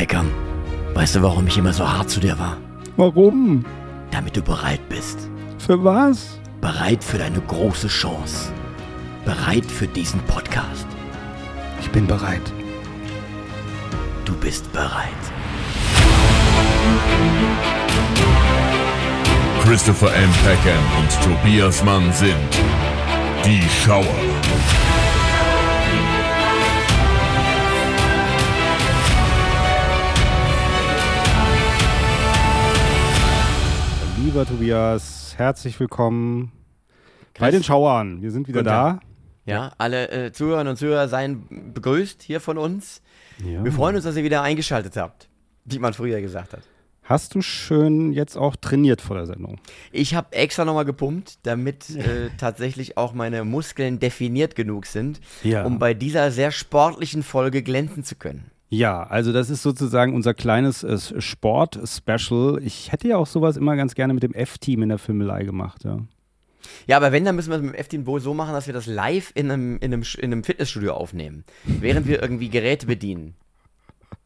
Peckham, weißt du, warum ich immer so hart zu dir war? Warum? Damit du bereit bist. Für was? Bereit für deine große Chance. Bereit für diesen Podcast. Ich bin bereit. Du bist bereit. Christopher M. Peckham und Tobias Mann sind die Schauer. Lieber Tobias, herzlich willkommen bei Chris, den Schauern. Wir sind wieder da. Ja, alle äh, Zuhörerinnen und Zuhörer seien begrüßt hier von uns. Ja. Wir freuen uns, dass ihr wieder eingeschaltet habt, wie man früher gesagt hat. Hast du schön jetzt auch trainiert vor der Sendung? Ich habe extra nochmal gepumpt, damit äh, tatsächlich auch meine Muskeln definiert genug sind, Ja. um bei dieser sehr sportlichen Folge glänzen zu können. Ja, also das ist sozusagen unser kleines äh, Sport-Special. Ich hätte ja auch sowas immer ganz gerne mit dem F-Team in der Filmelei gemacht, ja. Ja, aber wenn, dann müssen wir es mit dem F-Team wohl so machen, dass wir das live in einem, in einem, in einem Fitnessstudio aufnehmen, während wir irgendwie Geräte bedienen.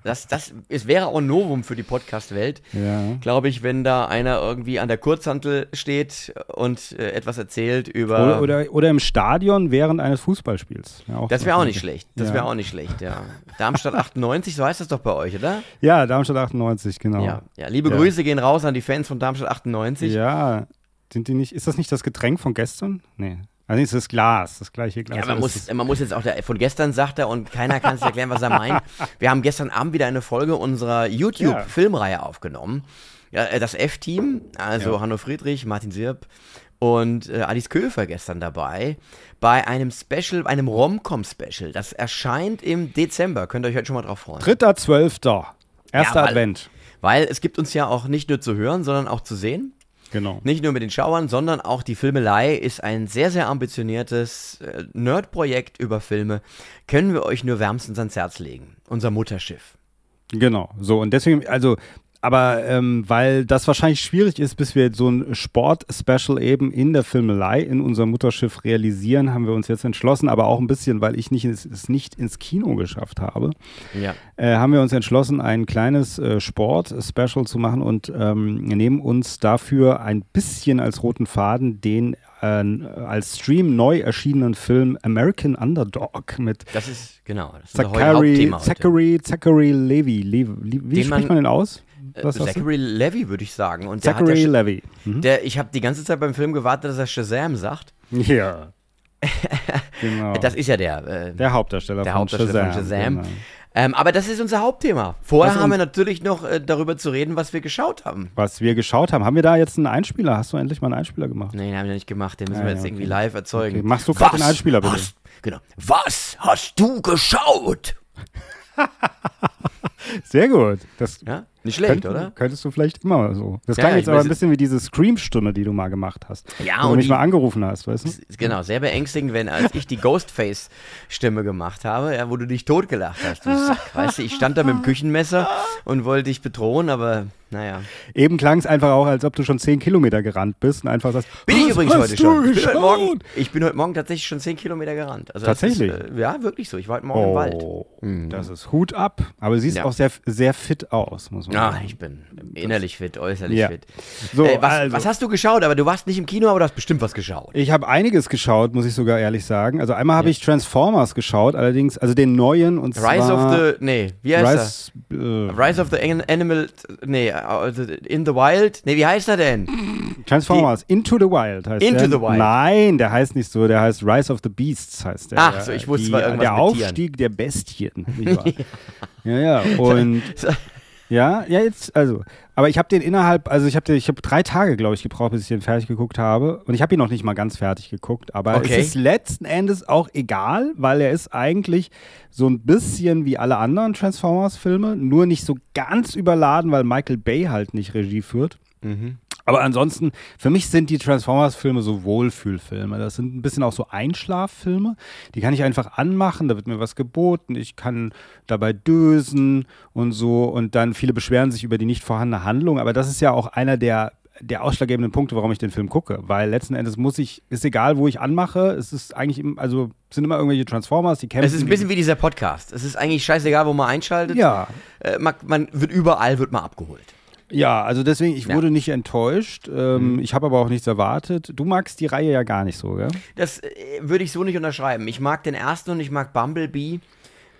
Das, das es wäre auch ein Novum für die Podcast-Welt, Ja. glaube ich, wenn da einer irgendwie an der Kurzhantel steht und äh, etwas erzählt über. Oder, oder, oder im Stadion während eines Fußballspiels. Ja, das wäre auch nicht schlecht. Das Ja. wäre auch nicht schlecht, ja. Darmstadt 98, so heißt das doch bei euch, oder? Ja, Darmstadt 98, genau. Ja. Liebe. Grüße gehen raus an die Fans von Darmstadt 98. Ja, sind die nicht, ist das nicht das Getränk von gestern? Nee. Also es ist das Glas, das gleiche Glas. Ja, man Aber muss, es man muss jetzt auch, der, von gestern sagt er und keiner kann sich erklären, was er meint. Wir haben gestern Abend wieder eine Folge unserer YouTube-Filmreihe aufgenommen. Ja, äh, das F-Team, also Ja. Hanno Friedrich, Martin Sirp und äh, Alice Köfer gestern dabei, bei einem Special, einem Rom-Com-Special. Das erscheint im Dezember. Könnt ihr euch heute schon mal drauf freuen. Dritter, zwölfter. Erster Ja, weil- Advent. Weil es gibt uns ja auch nicht nur zu hören, sondern auch zu sehen. Genau. Nicht nur mit den Schauern, sondern auch die Filmelei ist ein sehr, sehr ambitioniertes äh, Nerd-Projekt über Filme. Können wir euch nur wärmstens ans Herz legen. Unser Mutterschiff. Genau. So, und deswegen, also, aber ähm, weil das wahrscheinlich schwierig ist, bis wir so ein Sport-Special eben in der Filmelei in unserem Mutterschiff realisieren, haben wir uns jetzt entschlossen, aber auch ein bisschen, weil ich nicht, es, nicht ins Kino geschafft habe, Ja. äh, haben wir uns entschlossen, ein kleines äh, Sport-Special zu machen und ähm, nehmen uns dafür ein bisschen als roten Faden den äh, als Stream neu erschienenen Film American Underdog mit Das ist, genau, das ist Zachary. Zachary, Zachary Levy. Levi, Levi wie Den spricht man- man den aus? Äh, Was? Zachary Levy, würde ich sagen. Und der hat Zachary ja, Levy. Mhm. der, ich habe die ganze Zeit beim Film gewartet, dass er Shazam sagt. Ja. genau. Das ist ja der, äh, der Hauptdarsteller der von Hauptdarsteller Shazam. von Shazam. Genau. Ähm, aber das ist unser Hauptthema. Vorher Was haben wir natürlich noch äh, darüber zu reden, was wir geschaut haben. Was wir geschaut haben. Haben wir da jetzt einen Einspieler? Hast du endlich mal einen Einspieler gemacht? Nee, den haben wir nicht gemacht. Den müssen Ah, wir ja, jetzt okay. irgendwie live erzeugen. Okay, machst du gerade Was Einspieler, bitte? Hast, genau. Was hast du geschaut? Sehr gut. Das Ja, nicht schlecht, könnt- oder? Könntest du vielleicht immer so. Das Ja, klang jetzt aber ein bisschen wie diese Scream-Stimme, die du mal gemacht hast. Ja, Wo du und mich die- mal angerufen hast, weißt du? Genau, sehr beängstigend, wenn als ich die Ghostface-Stimme gemacht habe, ja, wo du dich totgelacht hast. Du Sack, weißt du, ich stand da mit dem Küchenmesser und wollte dich bedrohen, aber naja. Eben klang es einfach auch, als ob du schon 10 Kilometer gerannt bist und einfach sagst, Bin ich "Was übrigens heute du schon. Ich bin heute, Morgen, geschaut?" ich bin heute Morgen tatsächlich schon 10 Kilometer gerannt. Also Tatsächlich? Ist, äh, ja, wirklich so. Ich war heute Morgen im Wald. Oh, das ist Hut ab. Aber du siehst Ja. auch sehr, sehr fit aus, muss man Ja, sagen. ich bin innerlich fit, äußerlich Ja. fit. So, äh, was, also. was hast du geschaut? Aber du warst nicht im Kino, aber du hast bestimmt was geschaut. Ich habe einiges geschaut, muss ich sogar ehrlich sagen. Also einmal habe ich Transformers geschaut, allerdings, also den neuen und Rise zwar of the, nee, wie heißt Rise, er? äh, Rise of the An- Animal, nee, also in the Wild, nee, wie heißt er denn? Transformers Into the Wild heißt Into der. the Wild. Nein, der heißt nicht so, der heißt Rise of the Beasts heißt der. Ach so, ich wusste, Die, irgendwas Der mit Tieren. Aufstieg der Bestien. wahr? ja, ja, und ja, ja, jetzt, also, aber ich habe den innerhalb, also ich habe ich habe drei Tage, glaube ich, gebraucht, bis ich den fertig geguckt habe. Und ich habe ihn noch nicht mal ganz fertig geguckt, aber Okay. es ist letzten Endes auch egal, weil er ist eigentlich so ein bisschen wie alle anderen Transformers-Filme, nur nicht so ganz überladen, weil Michael Bay halt nicht Regie führt. Aber ansonsten, für mich sind die Transformers-Filme so Wohlfühlfilme. Das sind ein bisschen auch so Einschlaffilme. Die kann ich einfach anmachen, da wird mir was geboten, ich kann dabei dösen und so. Und dann viele beschweren sich über die nicht vorhandene Handlung. Aber das ist ja auch einer der der ausschlaggebenden Punkte, warum ich den Film gucke. Weil letzten Endes muss ich, ist egal, wo ich anmache, es ist eigentlich, also sind immer irgendwelche Transformers, die kämpfen. Es ist ein bisschen wie dieser Podcast. Es ist eigentlich scheißegal, wo man einschaltet. Ja. Äh, man, man wird überall wird man abgeholt. Ja, also deswegen, ich Ja. wurde nicht enttäuscht. Ähm, Ich habe aber auch nichts erwartet. Du magst die Reihe ja gar nicht so, gell? Das äh, würde ich so nicht unterschreiben. Ich mag den ersten und ich mag Bumblebee.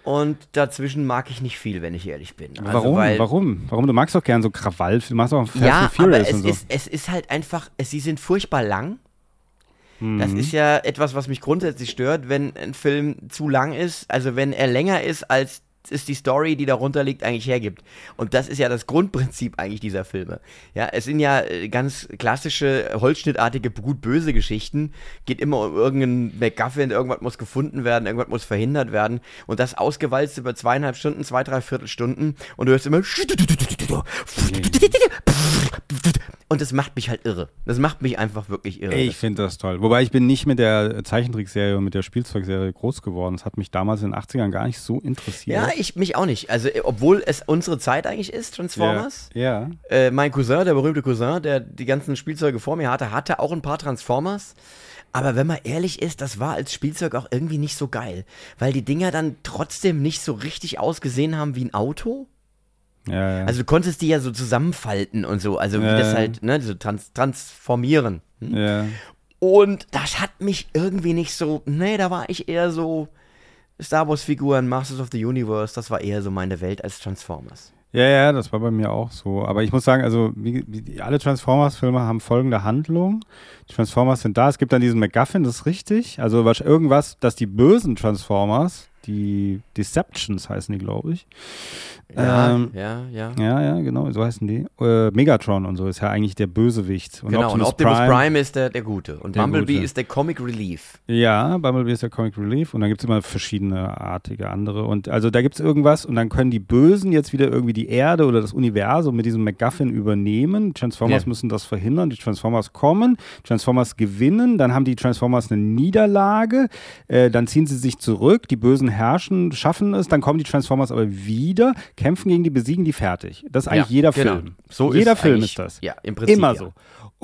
Und dazwischen mag ich nicht viel, wenn ich ehrlich bin. Also, Warum? Weil, Warum? Warum? Du magst doch gern so Krawall. Du machst auch Fast ja, Furious aber es und so. ist, es ist halt einfach, es, sie sind furchtbar lang. Mhm. Das ist ja etwas, was mich grundsätzlich stört, wenn ein Film zu lang ist. Also wenn er länger ist, als es die Story, die darunter liegt, eigentlich hergibt. Und das ist ja das Grundprinzip eigentlich dieser Filme. Ja, es sind ja äh, ganz klassische, holzschnittartige, gut-böse Geschichten. Geht immer um irgendeinen MacGuffin, irgendwas muss gefunden werden, irgendwas muss verhindert werden. Und das ausgewalzt über zweieinhalb Stunden, zwei, drei Viertelstunden. Und du hörst immer und das macht mich halt irre. Das macht mich einfach wirklich irre. Ich finde das toll. Wobei ich bin nicht mit der Zeichentrickserie und mit der Spielzeugserie groß geworden. Das hat mich damals in den 80ern gar nicht so interessiert. Ja, ich mich auch nicht. Also, äh, obwohl es unsere Zeit eigentlich ist, Transformers. Ja. Äh, mein Cousin, der berühmte Cousin, der die ganzen Spielzeuge vor mir hatte, hatte auch ein paar Transformers. Aber wenn man ehrlich ist, das war als Spielzeug auch irgendwie nicht so geil. Weil die Dinger dann trotzdem nicht so richtig ausgesehen haben wie ein Auto. Ja, ja. Also du konntest die ja so zusammenfalten und so. Also wie Ja, das halt, ne, so trans transformieren. Hm? ja. Und das hat mich irgendwie nicht so, nee, da war ich eher so Star Wars Figuren, Masters of the Universe, das war eher so meine Welt als Transformers. Ja, ja, das war bei mir auch so. Aber ich muss sagen, also wie, wie, alle Transformers-Filme haben folgende Handlung. Die Transformers sind da. Es gibt dann diesen MacGuffin, das ist richtig. Also was, irgendwas, dass die bösen Transformers, die Deceptions heißen die, glaube ich. Ja, Ähm, ja, ja. Ja, ja, genau, so heißen die. Äh, Megatron und so ist ja eigentlich der Bösewicht. Und genau, und Optimus Prime, ist der, der Gute. Und Der Bumblebee Gute. ist der Comic Relief. Ja, Bumblebee ist der Comic Relief und dann gibt es immer verschiedene artige andere. Und also da gibt es irgendwas und dann können die Bösen jetzt wieder irgendwie die Erde oder das Universum mit diesem MacGuffin übernehmen. Transformers Ja. müssen das verhindern. Die Transformers kommen, Transformers gewinnen, dann haben die Transformers eine Niederlage, äh, dann ziehen sie sich zurück, die Bösen herrschen, schaffen es, dann kommen die Transformers aber wieder, kämpfen gegen die, besiegen die fertig. Das ist eigentlich Ja, jeder genau. Film. So jeder Film ist das. Ja, im Prinzip. Immer ja. so.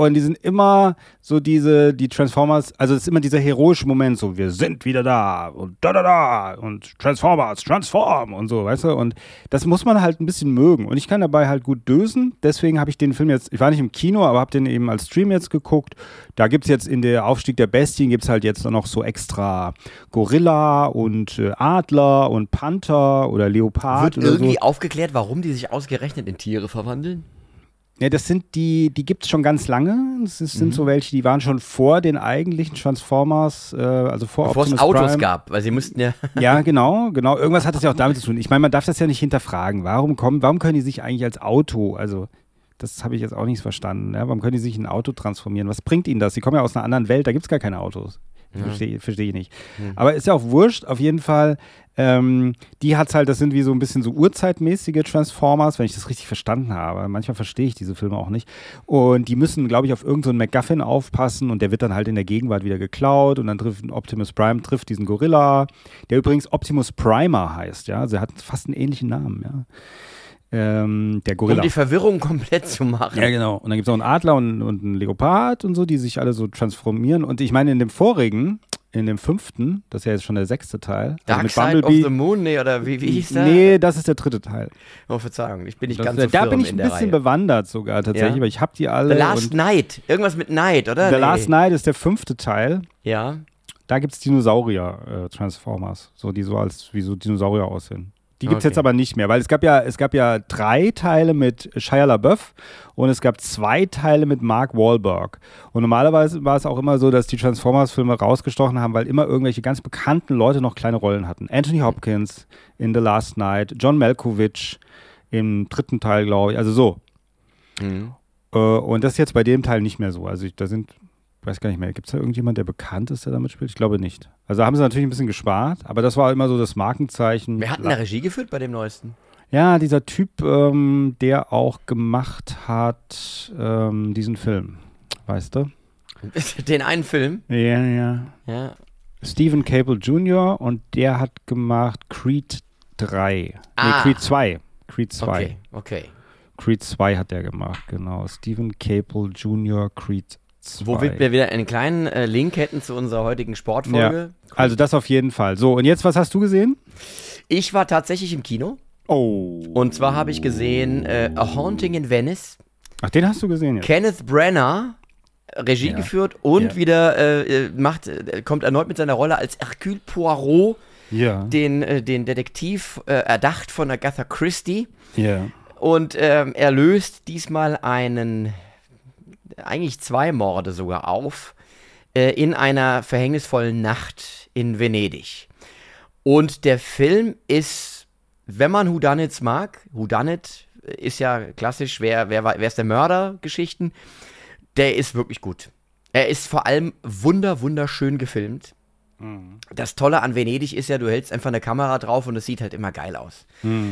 Und die sind immer so diese, die Transformers, also es ist immer dieser heroische Moment, so wir sind wieder da und da da da und Transformers, transform und so, weißt du? Und das muss man halt ein bisschen mögen. Und ich kann dabei halt gut dösen. Deswegen habe ich den Film jetzt, ich war nicht im Kino, aber habe den eben als Stream jetzt geguckt. Da gibt es jetzt in der Aufstieg der Bestien, gibt es halt jetzt noch so extra Gorilla und äh, Adler und Panther oder Leopard Wird oder so. irgendwie aufgeklärt, warum die sich ausgerechnet in Tiere verwandeln? Ja, das sind die, die gibt es schon ganz lange. Das ist, Mhm. sind so welche, die waren schon vor den eigentlichen Transformers, äh, also vor Bevor es Optimus Autos Prime. gab, weil sie mussten ja. Ja, genau, genau. Irgendwas hat das ja auch damit zu tun. Ich meine, man darf das ja nicht hinterfragen. Warum kommen, warum können die sich eigentlich als Auto, also das habe ich jetzt auch nicht verstanden. Ja? Warum können die sich in ein Auto transformieren? Was bringt ihnen das? Sie kommen ja aus einer anderen Welt, da gibt es gar keine Autos. Verstehe versteh ich nicht. Aber ist ja auch wurscht, auf jeden Fall. Ähm, die hat's halt, das sind wie so ein bisschen so urzeitmäßige Transformers, wenn ich das richtig verstanden habe. Manchmal verstehe ich diese Filme auch nicht. Und die müssen, glaube ich, auf irgendeinen so MacGuffin aufpassen und der wird dann halt in der Gegenwart wieder geklaut und dann trifft Optimus Prime trifft diesen Gorilla, der übrigens Optimus Primer heißt, ja. Also er hat fast einen ähnlichen Namen, ja. Ähm, der Gorilla. Um die Verwirrung komplett zu machen. Ja, genau. Und dann gibt es auch einen Adler und, und einen Leopard und so, die sich alle so transformieren. Und ich meine, in dem vorigen, in dem fünften, das ist ja jetzt schon der sechste Teil, also Dark mit Side of the Moon, nee, oder wie, wie hieß der? Nee, das ist der dritte Teil. Oh, Verzeihung, ich bin nicht Das, ganz so da bin ich in ein bisschen Reihe. bewandert sogar tatsächlich, Ja? weil ich habe die alle. The Last Night. Irgendwas mit Night, oder? The Nee. Last Night ist der fünfte Teil. Ja. Da gibt es Dinosaurier-Transformers, so die so als wie so Dinosaurier aussehen. Die gibt es Okay. jetzt aber nicht mehr, weil es gab ja, es gab ja drei Teile mit Shia LaBeouf und es gab zwei Teile mit Mark Wahlberg. Und normalerweise war es auch immer so, dass die Transformers-Filme rausgestochen haben, weil immer irgendwelche ganz bekannten Leute noch kleine Rollen hatten. Anthony Hopkins in The Last Night, John Malkovich im dritten Teil, glaube ich. Also so. Mhm. Äh, und das ist jetzt bei dem Teil nicht mehr so. Also ich, da sind, weiß gar nicht mehr, gibt es da irgendjemand, der bekannt ist, der damit spielt? Ich glaube nicht. Also haben sie natürlich ein bisschen gespart, aber das war immer so das Markenzeichen. Wer hat denn da Regie geführt bei dem neuesten? Ja, dieser Typ, ähm, der auch gemacht hat ähm, diesen Film. Weißt du? Den einen Film? Ja, ja. Ja. Stephen Cable Jr. und der hat gemacht Creed 3. Nee, Ah. Creed 2. Creed 2. Okay, okay. Creed 2 hat der gemacht, genau. Stephen Capel Jr. Creed 2. Wo wir wieder einen kleinen äh, Link hätten zu unserer heutigen Sportfolge. Ja, also das auf jeden Fall. So, und jetzt, was hast du gesehen? Ich war tatsächlich im Kino. Oh. Und zwar habe ich gesehen äh, A Haunting in Venice. Ach, den hast du gesehen jetzt? Kenneth Brenner, Regie Ja. geführt und Ja. wieder äh, äh, macht, äh, kommt erneut mit seiner Rolle als Hercule Poirot, Ja. den, äh, den Detektiv, äh, erdacht von Agatha Christie. Ja. Und ähm, er löst diesmal einen, eigentlich zwei Morde sogar auf, äh, in einer verhängnisvollen Nacht in Venedig. Und der Film ist, wenn man Whodunits mag, Whodunit ist ja klassisch, wer, wer, wer ist der Mörder, Geschichten, der ist wirklich gut. Er ist vor allem wunder, wunderschön gefilmt. Das Tolle an Venedig ist ja, du hältst einfach eine Kamera drauf und es sieht halt immer geil aus.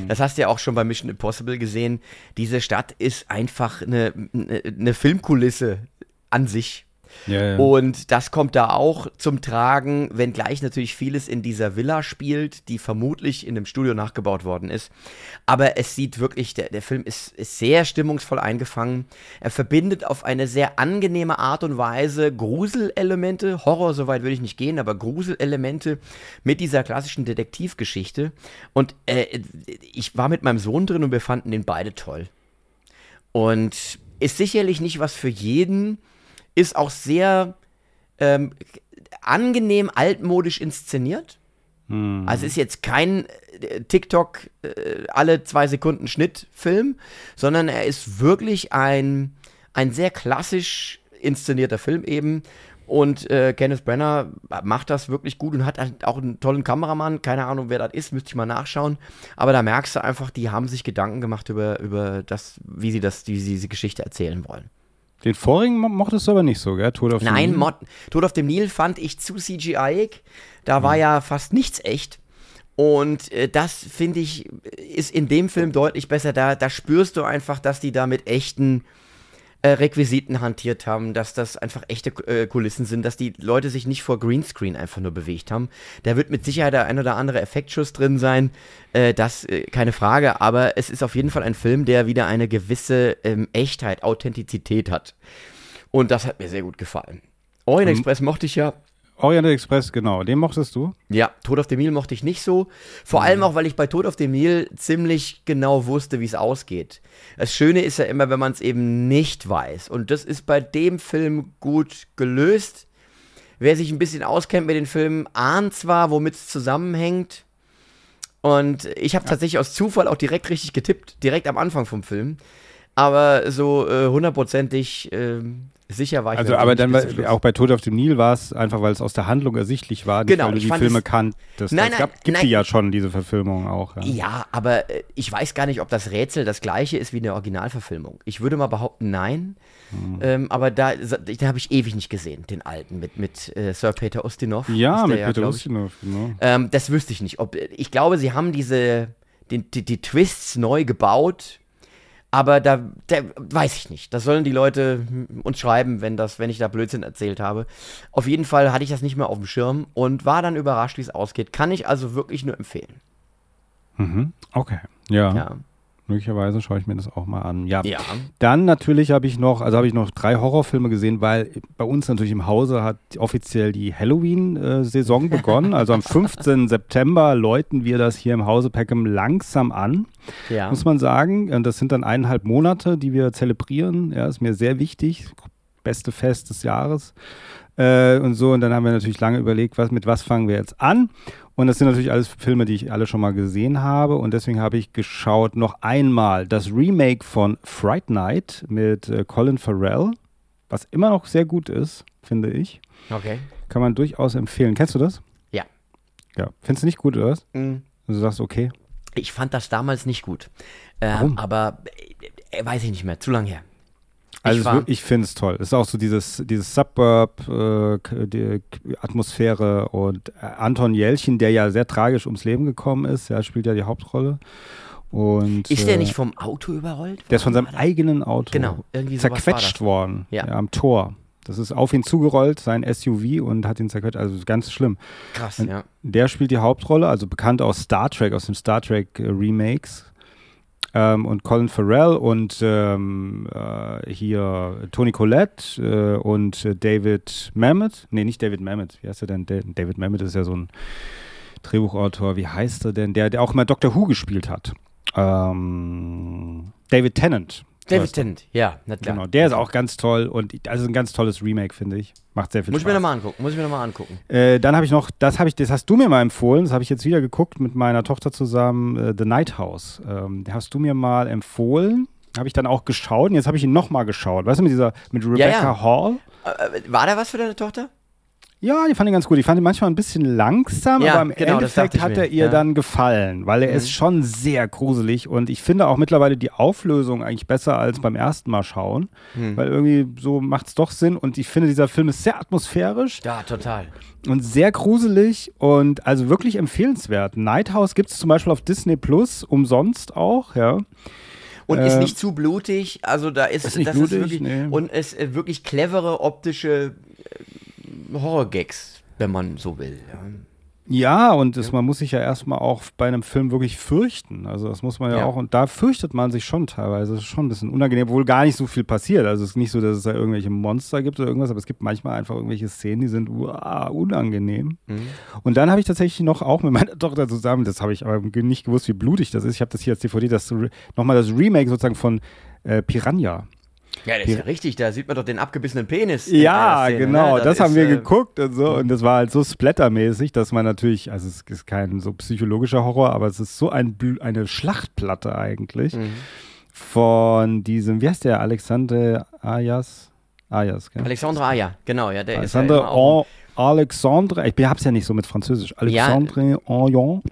Das hast du ja auch schon bei Mission Impossible gesehen. Diese Stadt ist einfach eine, eine, eine Filmkulisse an sich. Ja, ja. Und das kommt da auch zum Tragen, wenngleich natürlich vieles in dieser Villa spielt, die vermutlich in einem Studio nachgebaut worden ist. Aber es sieht wirklich, der, der Film ist, ist sehr stimmungsvoll eingefangen. Er verbindet auf eine sehr angenehme Art und Weise Gruselelemente, Horror soweit würde ich nicht gehen, aber Gruselelemente mit dieser klassischen Detektivgeschichte. Und äh, ich war mit meinem Sohn drin und wir fanden den beide toll. Und ist sicherlich nicht was für jeden, ist auch sehr ähm, angenehm altmodisch inszeniert. Also ist jetzt kein äh, TikTok äh, alle zwei Sekunden Schnittfilm, sondern er ist wirklich ein, ein sehr klassisch inszenierter Film eben. Und äh, Kenneth Brenner macht das wirklich gut und hat auch einen tollen Kameramann. Keine Ahnung, wer das ist, müsste ich mal nachschauen. Aber da merkst du einfach, die haben sich Gedanken gemacht über, über das, wie sie das, wie sie diese Geschichte erzählen wollen. Den vorigen mo mochtest du aber nicht so, gell? Tod auf Nein, Nil? Mod Tod auf dem Nil fand ich zu CGI-ig. Da war ja fast nichts echt. Und äh, das, finde ich, ist in dem Film deutlich besser. Da, da spürst du einfach, dass die da mit echten äh, Requisiten hantiert haben, dass das einfach echte äh, Kulissen sind, dass die Leute sich nicht vor Greenscreen einfach nur bewegt haben. Da wird mit Sicherheit der ein oder andere Effektschuss drin sein, äh, das äh, keine Frage, aber es ist auf jeden Fall ein Film, der wieder eine gewisse ähm, Echtheit, Authentizität hat. Und das hat mir sehr gut gefallen. Orient Express mochte ich ja. Orient Express, genau. Den mochtest du? Ja, Tod auf dem Nil mochte ich nicht so. Vor allem auch, weil ich bei Tod auf dem Nil ziemlich genau wusste, wie es ausgeht. Das Schöne ist ja immer, wenn man es eben nicht weiß. Und das ist bei dem Film gut gelöst. Wer sich ein bisschen auskennt mit den Filmen, ahnt zwar, womit es zusammenhängt. Und ich habe tatsächlich aus Zufall auch direkt richtig getippt, direkt am Anfang vom Film. Aber so äh, hundertprozentig äh, sicher war ich Also, aber dann auch bei Tod auf dem Nil war es einfach, weil es aus der Handlung ersichtlich war, nicht Genau, weil du die Filme es- kanntest. Nein, es nein, gab, gibt nein. die ja schon, diese Verfilmung auch. Ja. Ja, aber äh, ich weiß gar nicht, ob das Rätsel das gleiche ist wie eine Originalverfilmung. Ich würde mal behaupten, nein. Hm. Ähm, aber da, da habe ich ewig nicht gesehen, den alten mit, mit äh, Sir Peter Ustinov. Ja, mit Peter glaub ich. Ustinov, genau. Ähm, das wüsste ich nicht. Ob, ich glaube, sie haben diese, den, die, die Twists neu gebaut, aber da, da weiß ich nicht. Das sollen die Leute uns schreiben, wenn, das, wenn ich da Blödsinn erzählt habe. Auf jeden Fall hatte ich das nicht mehr auf dem Schirm und war dann überrascht, wie es ausgeht. Kann ich also wirklich nur empfehlen. Mhm. Okay. Ja, Ja. Möglicherweise schaue ich mir das auch mal an. Ja. Ja. Dann natürlich habe ich noch, also habe ich noch drei Horrorfilme gesehen, weil bei uns natürlich im Hause hat offiziell die Halloween-Saison begonnen. Also am 15. September läuten wir das hier im Hause Peckham langsam an, Ja. muss man sagen. Und das sind dann eineinhalb Monate, die wir zelebrieren. Ja, ist mir sehr wichtig. Beste Fest des Jahres. Äh, und so, und dann haben wir natürlich lange überlegt, was, mit was fangen wir jetzt an. Und das sind natürlich alles Filme, die ich alle schon mal gesehen habe. Und deswegen habe ich geschaut noch einmal das Remake von Fright Night mit äh, Colin Farrell, was immer noch sehr gut ist, finde ich. Okay. Kann man durchaus empfehlen. Kennst du das? Ja. Ja. Findest du nicht gut, oder was? Mhm. Du sagst, okay. Ich fand das damals nicht gut. Ähm, Warum? aber äh, weiß ich nicht mehr, zu lang her. Also war, ich finde es toll. Es ist auch so dieses, dieses Suburb-Atmosphäre und äh, Anton Jelchin, der ja sehr tragisch ums Leben gekommen ist, ja, spielt ja die Hauptrolle. Und, ist der äh, nicht vom Auto überrollt? Der ist von seinem eigenen Auto Genau, zerquetscht worden Ja. am Tor. Das ist auf ihn zugerollt, sein SUV, und hat ihn zerquetscht. Also ganz schlimm. Krass, Und ja. Der spielt die Hauptrolle, also bekannt aus Star Trek, aus den Star Trek äh, Remakes. Ähm, und Colin Farrell und ähm, äh, hier Tony Collette äh, und äh, David Mamet. Nee, nicht David Mamet. Wie heißt er denn? David Mamet ist ja so ein Drehbuchautor. Wie heißt er denn? Der, der auch mal Doctor Who gespielt hat. Ähm, David Tennant. David Tennant, ja, na klar. Genau, der ist auch ganz toll und also ein ganz tolles Remake, finde ich. Macht sehr viel muss Spaß. Muss ich mir nochmal angucken, muss ich mir nochmal angucken. Äh, dann habe ich noch, das habe ich, das hast du mir mal empfohlen, das habe ich jetzt wieder geguckt mit meiner Tochter zusammen, äh, The Night House. Ähm, den hast du mir mal empfohlen. Habe ich dann auch geschaut und jetzt habe ich ihn nochmal geschaut. Weißt du, mit dieser, mit Rebecca ja, ja. Hall. Äh, war da was für deine Tochter? Ja, die fand ich ganz gut. Ich fand ihn manchmal ein bisschen langsam, ja, aber im genau, Endeffekt hat er ihr ja. dann gefallen, weil er mhm. ist schon sehr gruselig und ich finde auch mittlerweile die Auflösung eigentlich besser als beim ersten Mal schauen, mhm. weil irgendwie so macht es doch Sinn und ich finde, dieser Film ist sehr atmosphärisch. Ja, total. Und sehr gruselig und also wirklich empfehlenswert. Night House gibt es zum Beispiel auf Disney Plus umsonst auch, ja. Und äh, ist nicht zu blutig, also da ist, ist nicht das blutig, ist wirklich, nee. und ist äh, wirklich clevere optische Horror-Gags, wenn man so will. Ja. Ja, und das, ja. man muss sich ja erstmal auch bei einem Film wirklich fürchten. Also das muss man ja, ja, auch, und da fürchtet man sich schon teilweise. Das ist schon ein bisschen unangenehm, obwohl gar nicht so viel passiert. Also es ist nicht so, dass es da irgendwelche Monster gibt oder irgendwas, aber es gibt manchmal einfach irgendwelche Szenen, die sind uah, unangenehm. Mhm. Und dann habe ich tatsächlich noch auch mit meiner Tochter zusammen, das habe ich aber nicht gewusst, wie blutig das ist. Ich habe das hier als DVD, das nochmal das Remake sozusagen von äh, Piranha. Ja, das ist ja richtig, da sieht man doch den abgebissenen Penis. Ja, Szene, genau, ne? das, das, haben wir äh, geguckt und so. Und das war halt so splattermäßig, dass man natürlich, also es ist kein so psychologischer Horror, aber es ist so ein, eine Schlachtplatte eigentlich mhm. von diesem, wie heißt der, Alexander Ayas? Ayas, gell? Alexandre Aya, genau, ja, der Alexandre ist ja Alexandre, ich hab's ja nicht so mit Französisch, Alexandre ja. Ayon.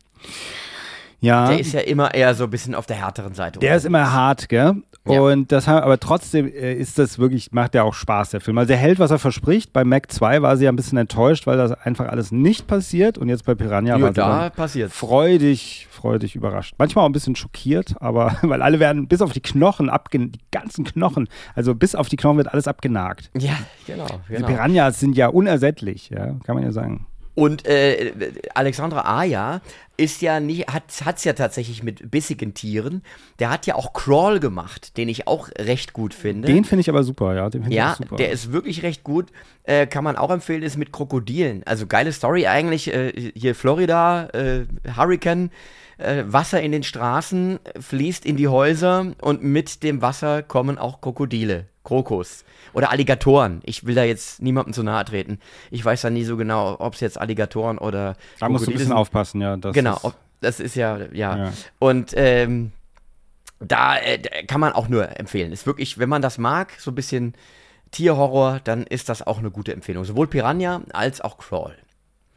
Ja. Der ist ja immer eher so ein bisschen auf der härteren Seite. Der ist immer hart, gell? Ja. Und das haben, aber trotzdem äh, ist das wirklich, macht ja auch Spaß, der Film. Also er hält, was er verspricht. Bei Mac 2 war sie ja ein bisschen enttäuscht, weil das einfach alles nicht passiert. Und jetzt bei Piranha ja, war da passiert. freudig, freudig überrascht. Manchmal auch ein bisschen schockiert, aber weil alle werden bis auf die Knochen abgen, die ganzen Knochen, also bis auf die Knochen wird alles abgenagt. Ja, genau. genau. Die Piranhas sind ja unersättlich, ja, kann man ja sagen. Und äh, Alexandra Aya ist ja nicht, hat es ja tatsächlich mit bissigen Tieren. Der hat ja auch Crawl gemacht, den ich auch recht gut finde. Den finde ich aber super, ja. Den ja, ich super. der ist wirklich recht gut. Äh, kann man auch empfehlen, ist mit Krokodilen. Also geile Story eigentlich. Äh, hier Florida, äh, Hurricane. Äh, Wasser in den Straßen fließt in die Häuser und mit dem Wasser kommen auch Krokodile, Krokos. Oder Alligatoren. Ich will da jetzt niemandem zu nahe treten. Ich weiß da nie so genau, ob es jetzt Alligatoren oder. Da musst du ein bisschen sind. aufpassen, ja. Das genau, ist das ist ja, ja. ja. Und ähm, da, äh, kann man auch nur empfehlen. Ist wirklich, wenn man das mag, so ein bisschen Tierhorror, dann ist das auch eine gute Empfehlung. Sowohl Piranha als auch Crawl.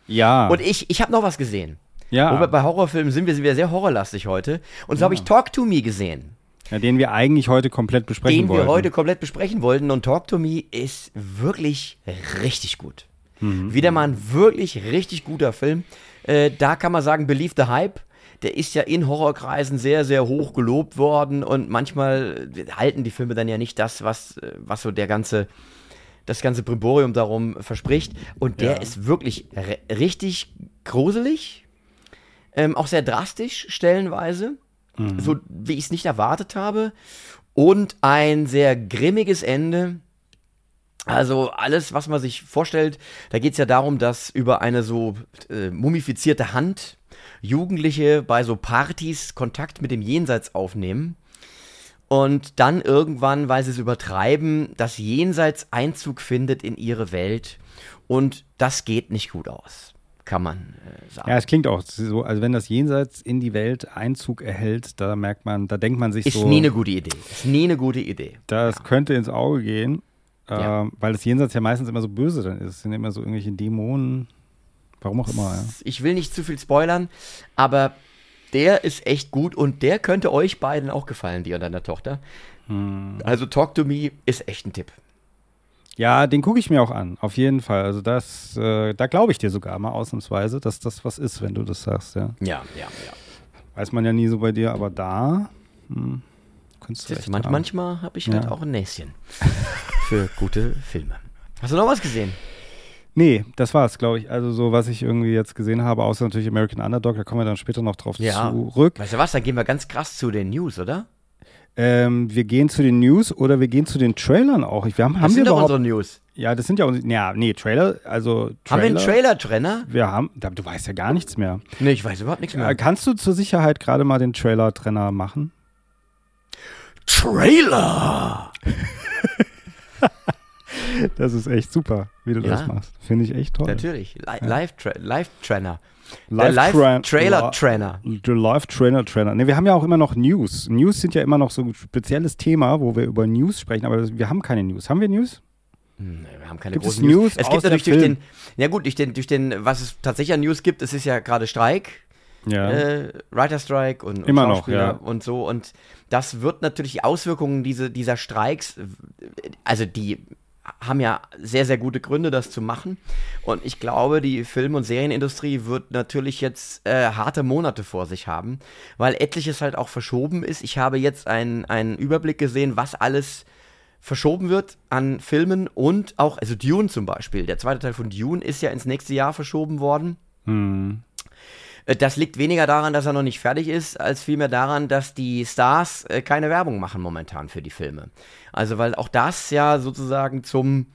Ja. Und ich, ich habe noch was gesehen. Ja. Wo wir bei Horrorfilmen sind, wir sind wir sehr horrorlastig heute. Und so ja. habe ich Talk to Me gesehen. Ja, den wir eigentlich heute komplett besprechen den wollten. Den wir heute komplett besprechen wollten. Und Talk to Me ist wirklich richtig gut. Mhm. Wieder mal ein wirklich richtig guter Film. Äh, da kann man sagen, Believe the Hype. Der ist ja in Horrorkreisen sehr, sehr hoch gelobt worden. Und manchmal halten die Filme dann ja nicht das, was, äh, was so der ganze das ganze Brimborium darum verspricht. Und der ja. ist wirklich richtig gruselig, ähm, auch sehr drastisch stellenweise mhm. so wie ich es nicht erwartet habe. Und ein sehr grimmiges Ende. Also alles, was man sich vorstellt, da geht es ja darum, dass über eine so äh, mumifizierte Hand Jugendliche bei so Partys Kontakt mit dem Jenseits aufnehmen und dann irgendwann, weil sie es übertreiben, das Jenseits Einzug findet in ihre Welt und das geht nicht gut aus kann man äh, sagen. Ja, es klingt auch so, also wenn das Jenseits in die Welt Einzug erhält, da merkt man, da denkt man sich ist so. Ist nie eine gute Idee. Ist nie eine gute Idee. Das ja. könnte ins Auge gehen, äh, ja. weil das Jenseits ja meistens immer so böse dann ist. Es sind immer so irgendwelche Dämonen. Warum auch immer, ja. Ich will nicht zu viel spoilern, aber der ist echt gut und der könnte euch beiden auch gefallen, dir und deiner Tochter. Hm. Also Talk to Me ist echt ein Tipp. Ja, den gucke ich mir auch an, auf jeden Fall. Also das, äh, da glaube ich dir sogar mal ausnahmsweise, dass das was ist, wenn du das sagst, ja. Ja, ja, ja. Weiß man ja nie so bei dir, aber da hm, kannst du Siehst, man, Manchmal habe ich ja. halt auch ein Näschen für gute Filme. Hast du noch was gesehen? Nee, das war's, glaube ich. Also so, was ich irgendwie jetzt gesehen habe, außer natürlich American Underdog, da kommen wir dann später noch drauf ja. zurück. Weißt du was, dann gehen wir ganz krass zu den News, oder? Ähm, wir gehen zu den News oder wir gehen zu den Trailern auch. Wir haben, Das haben wir sind doch überhaupt, unsere News. Ja, das sind ja unsere. Ja, nee, Trailer. Also Trailer. Haben wir einen Trailer-Trenner? Wir haben. Du weißt ja gar nichts mehr. Nee, ich weiß überhaupt nichts Äh, mehr. kannst du zur Sicherheit gerade mal den Trailer-Trenner machen? Trailer! Das ist echt super, wie du das Ja. machst. Finde ich echt toll. Natürlich. Li Live-Tra Live-Trainer. Der Live-Tran- Live-Trailer-Trainer. Der Live-Trainer-Trainer. Ne, wir haben ja auch immer noch News. News sind ja immer noch so ein spezielles Thema, wo wir über News sprechen, aber wir haben keine News. Haben wir News? Hm, Wir haben keine Gibt es großen News. News Es gibt natürlich durch den, ja gut, durch den, durch den, was es tatsächlich an News gibt, es ist ja gerade Streik, Ja. äh, Writer Strike und, und Immer noch, Schauspieler ja. und so und das wird natürlich die Auswirkungen diese, dieser Streiks, also die haben ja sehr, sehr gute Gründe, das zu machen. Und ich glaube, die Film- und Serienindustrie wird natürlich jetzt äh, harte Monate vor sich haben, weil etliches halt auch verschoben ist. Ich habe jetzt einen, einen Überblick gesehen, was alles verschoben wird an Filmen und auch, also Dune zum Beispiel. Der zweite Teil von Dune ist ja ins nächste Jahr verschoben worden. Hm. Äh, Das liegt weniger daran, dass er noch nicht fertig ist, als vielmehr daran, dass die Stars äh, keine Werbung machen momentan für die Filme. Also weil auch das ja sozusagen zum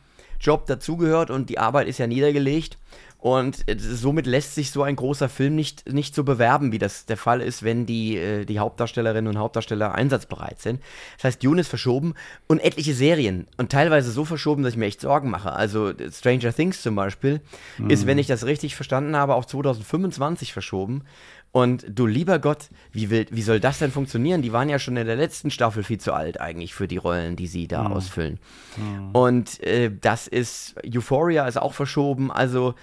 Job dazugehört und die Arbeit ist ja niedergelegt. Und äh, somit lässt sich so ein großer Film nicht, nicht so bewerben, wie das der Fall ist, wenn die, äh, die Hauptdarstellerinnen und Hauptdarsteller einsatzbereit sind. Das heißt, Dune ist verschoben und etliche Serien und teilweise so verschoben, dass ich mir echt Sorgen mache. Also äh, Stranger Things zum Beispiel ist, wenn ich das richtig verstanden habe, auf 2025 verschoben. Und du lieber Gott, wie, will, wie soll das denn funktionieren? Die waren ja schon in der letzten Staffel viel zu alt eigentlich für die Rollen, die sie da ausfüllen. Und äh, das ist, Euphoria ist auch verschoben. Also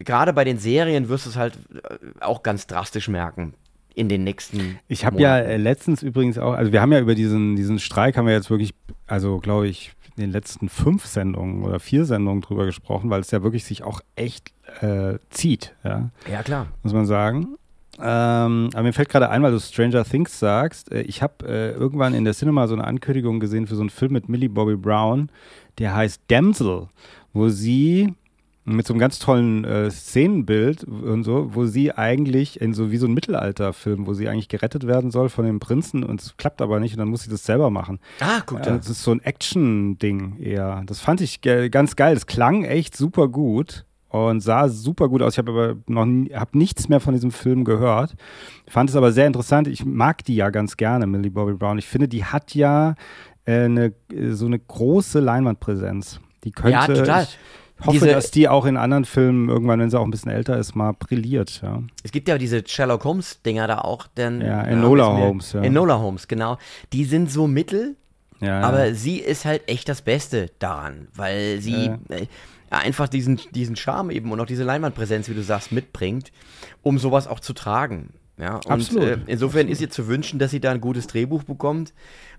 gerade bei den Serien wirst du es halt äh, auch ganz drastisch merken in den nächsten Ich habe ja äh, letztens übrigens auch, also wir haben ja über diesen, diesen Streik haben wir jetzt wirklich, also glaube ich, in den letzten fünf Sendungen oder vier Sendungen drüber gesprochen, weil es ja wirklich sich auch echt äh, zieht, ja, Ja, klar. muss man sagen. Ähm, aber mir fällt gerade ein, weil du Stranger Things sagst, äh, ich habe äh, irgendwann in der Cinema so eine Ankündigung gesehen für so einen Film mit Millie Bobby Brown, der heißt Damsel, wo sie mit so einem ganz tollen äh, Szenenbild und so, wo sie eigentlich in so wie so ein Mittelalterfilm, wo sie eigentlich gerettet werden soll von dem Prinzen und es klappt aber nicht und dann muss sie das selber machen. Ah, guck da. das ist so ein Action-Ding eher. Das fand ich ge ganz geil. Das klang echt super gut und sah super gut aus. Ich habe aber noch nie, hab nichts mehr von diesem Film gehört. Fand es aber sehr interessant. Ich mag die ja ganz gerne, Millie Bobby Brown. Ich finde, die hat ja äh, eine, äh, so eine große Leinwandpräsenz. Die könnte. Ja, total. Ich hoffe, Diese- dass die auch in anderen Filmen irgendwann, wenn sie auch ein bisschen älter ist, mal brilliert. Ja. Es gibt ja diese Sherlock Holmes-Dinger da auch. Denn, Ja, Enola mir- Holmes, ja. Enola Holmes, genau. Die sind so mittel, Ja, aber sie ist halt echt das Beste daran, weil sie Ja. äh, einfach diesen, diesen Charme eben und auch diese Leinwandpräsenz, wie du sagst, mitbringt, um sowas auch zu tragen. Ja, und Absolut. Äh, insofern ist ihr zu wünschen, dass sie da ein gutes Drehbuch bekommt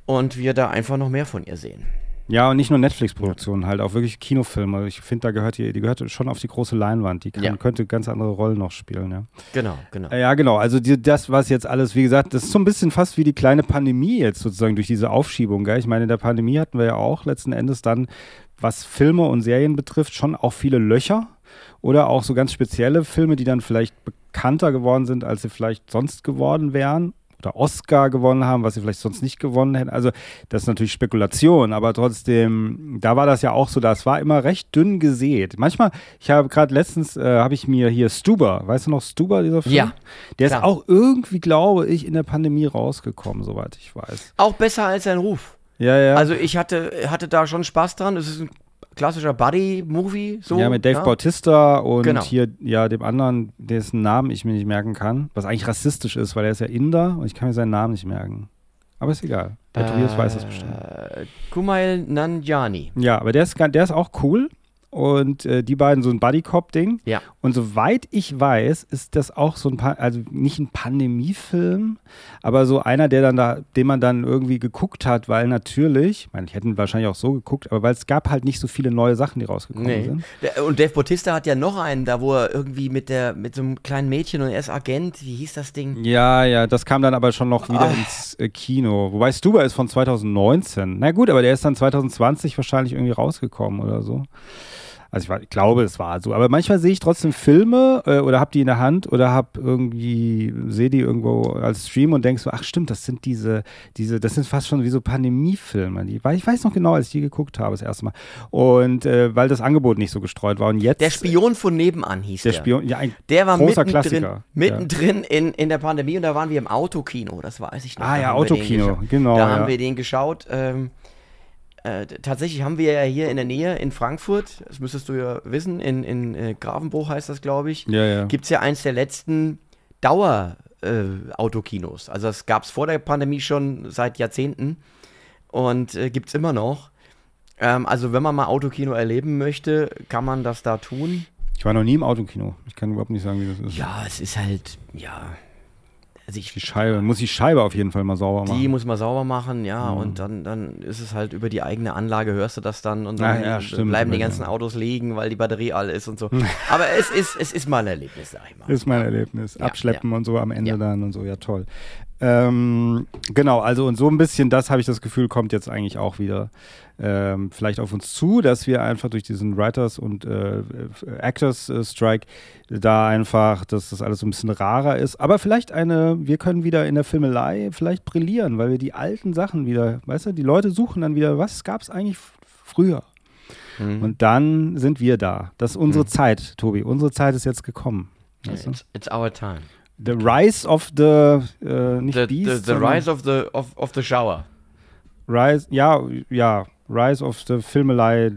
und wir da einfach noch mehr von ihr sehen. Ja, und nicht nur Netflix-Produktionen, halt auch wirklich Kinofilme. Ich finde, da gehört die, die gehört schon auf die große Leinwand. Die kann, Ja. könnte ganz andere Rollen noch spielen, ja. Genau, genau. Ja, genau. Also die, das, was jetzt alles, wie gesagt, das ist so ein bisschen fast wie die kleine Pandemie jetzt sozusagen durch diese Aufschiebung. Gell? Ich meine, in der Pandemie hatten wir ja auch letzten Endes dann, was Filme und Serien betrifft, schon auch viele Löcher oder auch so ganz spezielle Filme, die dann vielleicht bekannter geworden sind, als sie vielleicht sonst geworden wären oder Oscar gewonnen haben, was sie vielleicht sonst nicht gewonnen hätten. Also das ist natürlich Spekulation, aber trotzdem, da war das ja auch so, das war immer recht dünn gesät. Manchmal, ich habe gerade letztens, äh, habe ich mir hier Stuber, weißt du noch Stuber, dieser Film? Ja, Der ist klar. auch irgendwie, glaube ich, in der Pandemie rausgekommen, soweit ich weiß. Auch besser als sein Ruf. Ja, ja. Also ich hatte, hatte da schon Spaß dran. Es ist ein klassischer Buddy-Movie. So, ja, mit Dave Bautista und Genau. hier, ja, dem anderen, dessen Namen ich mir nicht merken kann, was eigentlich rassistisch ist, weil er ist ja Inder und ich kann mir seinen Namen nicht merken. Aber ist egal. Der Tobias weiß das bestimmt. Äh, Kumail Nanjiani. Ja, aber der ist, der ist auch cool. Und äh, die beiden so ein Buddy-Cop-Ding. Ja. Und soweit ich weiß, ist das auch so ein, pa also nicht ein Pandemiefilm, aber so einer, der dann da, den man dann irgendwie geguckt hat, weil natürlich, ich meine, ich hätte ihn wahrscheinlich auch so geguckt, aber weil es gab halt nicht so viele neue Sachen, die rausgekommen Nee. sind. Und Dave Bautista hat ja noch einen, da wo er irgendwie mit der mit so einem kleinen Mädchen und er ist Agent, wie hieß das Ding? Ja, ja, das kam dann aber schon noch wieder Ah. ins äh, Kino. Wobei Stuber ist von 2019. Na gut, aber der ist dann 2020 wahrscheinlich irgendwie rausgekommen oder so. Also ich, war, ich, glaube, es war so. Aber manchmal sehe ich trotzdem Filme äh, oder habe die in der Hand oder habe irgendwie, sehe die irgendwo als Stream und denke so, ach stimmt, das sind diese, diese, das sind fast schon wie so Pandemiefilme. Die, ich weiß noch genau, als ich die geguckt habe das erste Mal. Und äh, weil das Angebot nicht so gestreut war. Und jetzt. Der Spion von nebenan hieß der. Der Spion, ja, ein der war großer mittendrin, Klassiker. mittendrin ja. in, in der Pandemie und da waren wir im Autokino, das weiß ich noch. Ah da ja, Autokino, genau. Da ja. haben wir den geschaut. Ähm, äh, tatsächlich haben wir ja hier in der Nähe in Frankfurt, das müsstest du ja wissen, in, in äh, Grafenbruch heißt das, glaube ich, ja, ja. gibt es ja eins der letzten Dauer-Autokinos. Äh, also das gab es vor der Pandemie schon seit Jahrzehnten und äh, gibt es immer noch. Ähm, also wenn man mal Autokino erleben möchte, kann man das da tun. Ich war noch nie im Autokino. Ich kann überhaupt nicht sagen, wie das ist. Ja, es ist halt, ja, also ich, die Scheibe, muss die Scheibe auf jeden Fall mal sauber machen. Die muss man sauber machen, ja, mhm. und dann, dann ist es halt über die eigene Anlage, hörst du das dann und dann ja, stimmt, bleiben die ganzen Autos liegen, weil die Batterie all ist und so. Aber es ist, es ist mal ein Erlebnis, sag ich mal. Ist mal ein Erlebnis. Ja, Abschleppen ja. und so am Ende dann und so, ja toll. Ähm, genau, also und so ein bisschen, das habe ich das Gefühl, kommt jetzt eigentlich auch wieder ähm, vielleicht auf uns zu, dass wir einfach durch diesen Writers- und äh, Actors-Strike da einfach, dass das alles so ein bisschen rarer ist. Aber vielleicht eine, wir können wieder in der Filmelei vielleicht brillieren, weil wir die alten Sachen wieder, weißt du, die Leute suchen dann wieder, was gab es eigentlich früher? Mhm. Und dann sind wir da. Das ist unsere mhm. Zeit, Tobi. Unsere Zeit ist jetzt gekommen. Weißt du? it's, it's our time. The Rise of the äh, nicht the, Beast, the, the Rise of the of, of the Shower. Rise, ja, ja, Rise of the Filmelei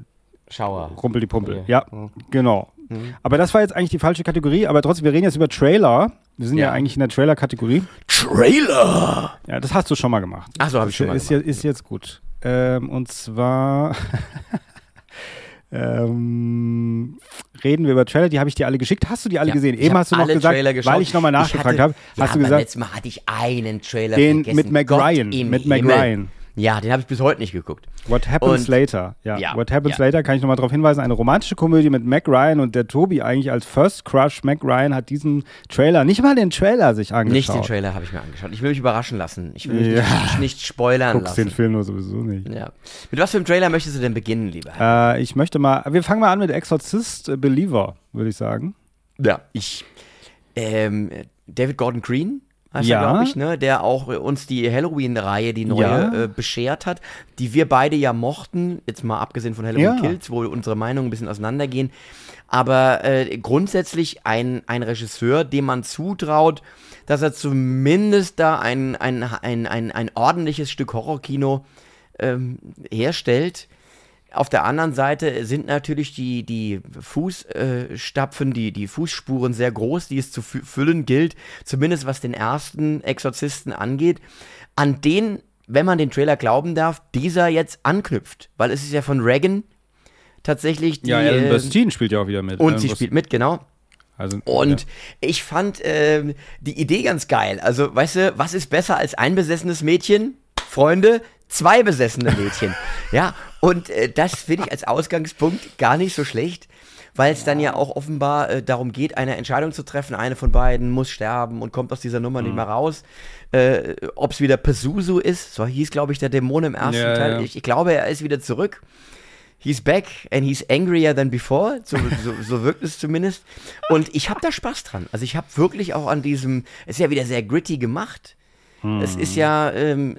Schauer. Rumpel die Pumpel. Ja, mhm. genau. Mhm. Aber das war jetzt eigentlich die falsche Kategorie, aber trotzdem, wir reden jetzt über Trailer. Wir sind ja, ja eigentlich in der Trailer-Kategorie. Trailer! Ja, das hast du schon mal gemacht. Achso, habe ich schon mal ist, gemacht. Ist jetzt gut. Ähm, und zwar ähm, reden wir über Trailer, die habe ich dir alle geschickt. Hast du die alle ja, gesehen? Eben hast du noch gesagt, weil ich nochmal nachgefragt habe, hast ja, du gesagt, letztes Mal hatte ich einen Trailer den vergessen. mit Mac Ryan, mit Mac Ryan. Ja, den habe ich bis heute nicht geguckt. What Happens Und- Later. Ja. Ja, What Happens ja. Later kann ich nochmal darauf hinweisen. Eine romantische Komödie mit Mac Ryan und der Tobi eigentlich als First Crush. Mac Ryan hat diesen Trailer, nicht mal den Trailer sich angeschaut. Nicht den Trailer habe ich mir angeschaut. Ich will mich überraschen lassen. Ich will mich Ja. nicht, nicht spoilern Guckst den lassen. Film nur sowieso nicht. Ja. Mit was für einem Trailer möchtest du denn beginnen, lieber? Herr? Äh, ich möchte mal, wir fangen mal an mit Exorzist äh, Believer, würde ich sagen. Ja, ich. Ähm, David Gordon Green heißt Ja. glaube ich, ne? Der auch uns die Halloween-Reihe, die neue, Ja. äh, beschert hat, die wir beide ja mochten, jetzt mal abgesehen von Halloween Ja. Kills, wo unsere Meinungen ein bisschen auseinandergehen. Aber äh, grundsätzlich ein, ein Regisseur, dem man zutraut, dass er zumindest da ein, ein, ein, ein, ein ordentliches Stück Horrorkino ähm, herstellt. Auf der anderen Seite sind natürlich die, die Fußstapfen, die, die Fußspuren sehr groß, die es zu fü- füllen gilt, zumindest was den ersten Exorzisten angeht, an den, wenn man den Trailer glauben darf, dieser jetzt anknüpft. Weil es ist ja von Reagan tatsächlich die. Ja, Ellen äh, Burstyn spielt ja auch wieder mit. und Ellen sie Burstyn. spielt mit, genau. Also, Und ja. ich fand ähm, die Idee ganz geil. Also, weißt du, was ist besser als ein besessenes Mädchen? Freunde, zwei besessene Mädchen. ja, und äh, das finde ich als Ausgangspunkt gar nicht so schlecht, weil es dann ja auch offenbar äh, darum geht, eine Entscheidung zu treffen. Eine von beiden muss sterben und kommt aus dieser Nummer Mhm. nicht mehr raus. Äh, Ob es wieder Pazuzu ist, so hieß, glaube ich, der Dämon im ersten Ja, Teil. ja. Ich, ich glaube, er ist wieder zurück. He's back and he's angrier than before. So, so, so wirkt es zumindest. Und ich habe da Spaß dran. Also ich habe wirklich auch an diesem, es ist ja wieder sehr gritty gemacht. Es ist ja, ähm,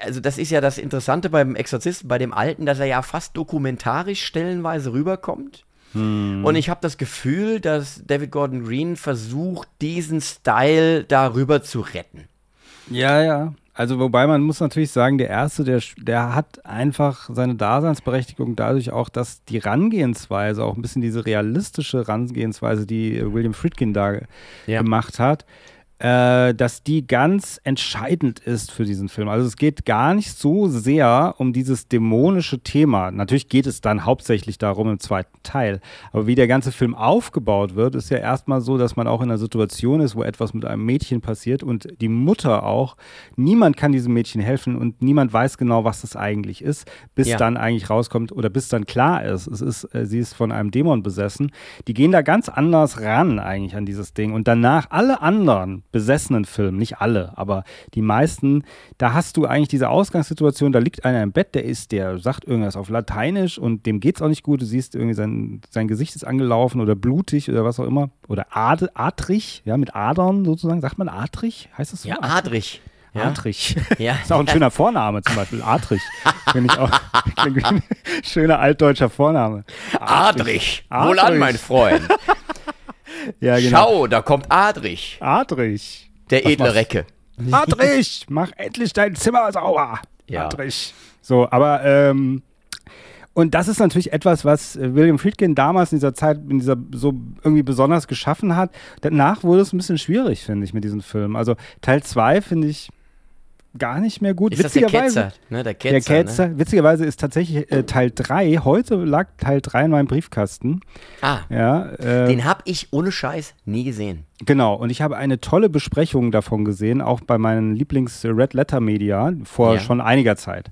also das ist ja das Interessante beim Exorzisten, bei dem Alten, dass er ja fast dokumentarisch stellenweise rüberkommt. Und ich habe das Gefühl, dass David Gordon Green versucht, diesen Style darüber zu retten. Ja, ja. Also wobei man muss natürlich sagen, der erste, der, der hat einfach seine Daseinsberechtigung dadurch auch, dass die Rangehensweise, auch ein bisschen diese realistische Rangehensweise, die äh, William Friedkin da Ja. gemacht hat, äh, dass die ganz entscheidend ist für diesen Film. Also es geht gar nicht so sehr um dieses dämonische Thema. Natürlich geht es dann hauptsächlich darum im zweiten Teil. Aber wie der ganze Film aufgebaut wird, ist ja erstmal so, dass man auch in einer Situation ist, wo etwas mit einem Mädchen passiert und die Mutter auch. Niemand kann diesem Mädchen helfen und niemand weiß genau, was das eigentlich ist, bis Ja. dann eigentlich rauskommt oder bis dann klar ist, es ist, äh, sie ist von einem Dämon besessen. Die gehen da ganz anders ran eigentlich an dieses Ding. Und danach alle anderen besessenen Filmen, nicht alle, aber die meisten, da hast du eigentlich diese Ausgangssituation, da liegt einer im Bett, der ist, der sagt irgendwas auf Lateinisch und dem geht es auch nicht gut. Du siehst irgendwie sein, sein Gesicht ist angelaufen oder blutig oder was auch immer. Oder ad, adrig, ja, mit Adern sozusagen. Sagt man adrig? Heißt das so? Ja, adrig. Ja. Adrich. Ja. ist auch ein schöner Vorname zum Beispiel. Adrich. Finde ich auch. schöner altdeutscher Vorname. Adrich. Adrich. Wohlan, mein Freund. Ja, genau. Schau, da kommt Adrich. Adrich. Der edle Was Recke. Adrich, mach endlich dein Zimmer sauber. Ja. Adrich. So, aber ähm, und das ist natürlich etwas, was äh, William Friedkin damals in dieser Zeit, in dieser so irgendwie besonders geschaffen hat. Danach wurde es ein bisschen schwierig, finde ich, mit diesem Film. Also Teil 2 finde ich gar nicht mehr gut. Ist witzigerweise, das der Ketzer? Ne? Der Ketzer, der Ketzer ne? Witzigerweise ist tatsächlich äh, Teil 3, heute lag Teil 3 in meinem Briefkasten. Ah, ja, äh, den habe ich ohne Scheiß nie gesehen. Genau, und ich habe eine tolle Besprechung davon gesehen, auch bei meinen Lieblings-Red Letter Media vor ja. schon einiger Zeit.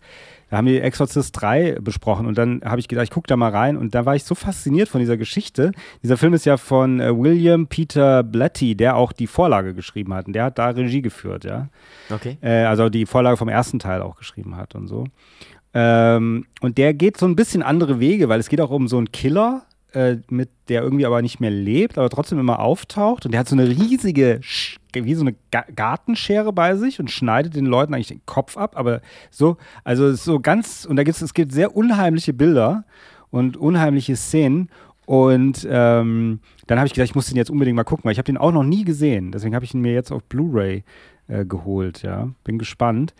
Da haben wir Exorcist 3 besprochen und dann habe ich gedacht, ich gucke da mal rein und da war ich so fasziniert von dieser Geschichte. Dieser Film ist ja von äh, William Peter Blatty, der auch die Vorlage geschrieben hat und der hat da Regie geführt, ja. Okay. Äh, also die Vorlage vom ersten Teil auch geschrieben hat und so. Ähm, und der geht so ein bisschen andere Wege, weil es geht auch um so einen Killer, äh, mit der irgendwie aber nicht mehr lebt, aber trotzdem immer auftaucht. Und der hat so eine riesige, wie so eine Gartenschere bei sich und schneidet den Leuten eigentlich den Kopf ab. Aber so, also so ganz, und da gibt es, es sehr unheimliche Bilder und unheimliche Szenen. Und ähm, dann habe ich gedacht, ich muss den jetzt unbedingt mal gucken, weil ich habe den auch noch nie gesehen. Deswegen habe ich ihn mir jetzt auf Blu-ray äh, geholt. Ja, bin gespannt.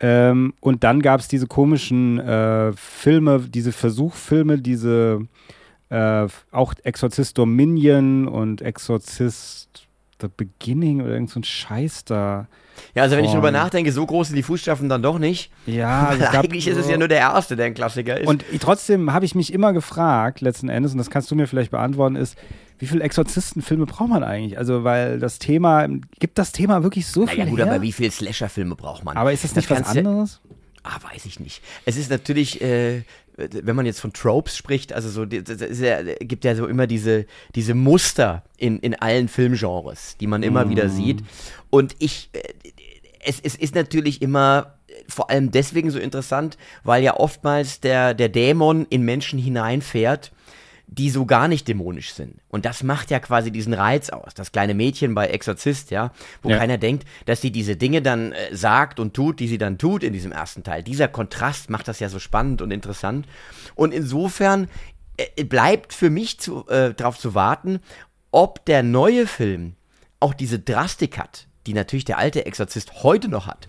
Ähm, und dann gab es diese komischen äh, Filme, diese Versuchfilme, diese äh, auch Exorzist Dominion und Exorzist The Beginning oder irgend so ein Scheiß da. Ja, also wenn ich drüber nachdenke, so groß sind die Fußstapfen dann doch nicht. Ja, also eigentlich ist es ja nur der erste, der ein Klassiker ist. Und trotzdem habe ich mich immer gefragt, letzten Endes, und das kannst du mir vielleicht beantworten, ist, wie viele Exorzistenfilme braucht man eigentlich? Also, weil das Thema, gibt das Thema wirklich so naja, viel? Ja, gut, her? aber wie viele Slasher-Filme braucht man? Aber ist das nicht das was anderes? Ah, weiß ich nicht. Es ist natürlich, äh, wenn man jetzt von Tropes spricht, also so, es ja, gibt ja so immer diese, diese Muster in, in allen Filmgenres, die man immer mm. wieder sieht. Und ich, äh, es, es ist natürlich immer vor allem deswegen so interessant, weil ja oftmals der, der Dämon in Menschen hineinfährt die so gar nicht dämonisch sind. Und das macht ja quasi diesen Reiz aus. Das kleine Mädchen bei Exorzist, ja, wo ja. keiner denkt, dass sie diese Dinge dann äh, sagt und tut, die sie dann tut in diesem ersten Teil. Dieser Kontrast macht das ja so spannend und interessant. Und insofern äh, bleibt für mich zu, äh, darauf zu warten, ob der neue Film auch diese Drastik hat, die natürlich der alte Exorzist heute noch hat.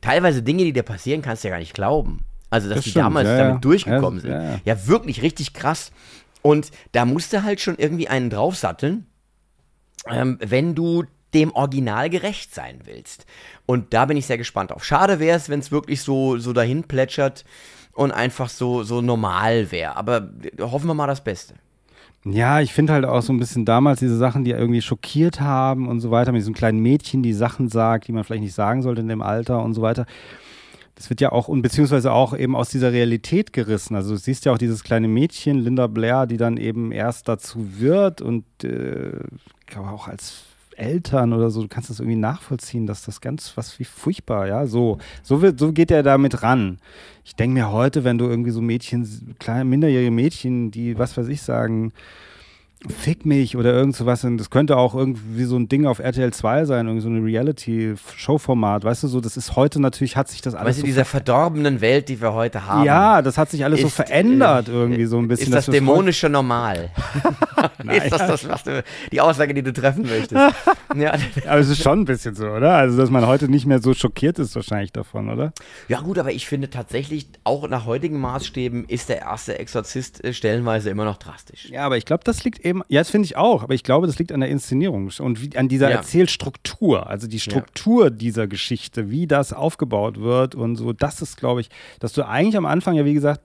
Teilweise Dinge, die dir passieren, kannst du ja gar nicht glauben. Also, dass das die stimmt, damals ja, damit durchgekommen ja, sind. Ja, wirklich richtig krass. Und da musst du halt schon irgendwie einen draufsatteln, ähm, wenn du dem Original gerecht sein willst. Und da bin ich sehr gespannt auf. Schade wäre es, wenn es wirklich so, so dahin plätschert und einfach so, so normal wäre. Aber hoffen wir mal das Beste. Ja, ich finde halt auch so ein bisschen damals diese Sachen, die irgendwie schockiert haben und so weiter, mit diesem kleinen Mädchen, die Sachen sagt, die man vielleicht nicht sagen sollte in dem Alter und so weiter das wird ja auch, und beziehungsweise auch eben aus dieser Realität gerissen. Also du siehst ja auch dieses kleine Mädchen, Linda Blair, die dann eben erst dazu wird und äh, ich glaube auch als Eltern oder so, du kannst das irgendwie nachvollziehen, dass das ganz was wie furchtbar, ja, so, so wird, so geht er damit ran. Ich denke mir heute, wenn du irgendwie so Mädchen, kleine, minderjährige Mädchen, die, was weiß ich, sagen, Fick mich oder irgend sowas. Das könnte auch irgendwie so ein Ding auf RTL 2 sein, irgendwie so eine Reality-Show-Format. Weißt du, so, das ist heute natürlich, hat sich das alles. Weißt du, so dieser verdorbenen Welt, die wir heute haben. Ja, das hat sich alles ist, so verändert äh, irgendwie so ein bisschen. Ist das dämonische normal? ist das, das was du, die Aussage, die du treffen möchtest? ja. Aber es ist schon ein bisschen so, oder? Also, dass man heute nicht mehr so schockiert ist wahrscheinlich davon, oder? Ja gut, aber ich finde tatsächlich, auch nach heutigen Maßstäben ist der erste Exorzist äh, stellenweise immer noch drastisch. Ja, aber ich glaube, das liegt eben eben, ja, das finde ich auch, aber ich glaube, das liegt an der Inszenierung und wie, an dieser ja. Erzählstruktur, also die Struktur ja. dieser Geschichte, wie das aufgebaut wird und so, das ist, glaube ich, dass du eigentlich am Anfang ja, wie gesagt,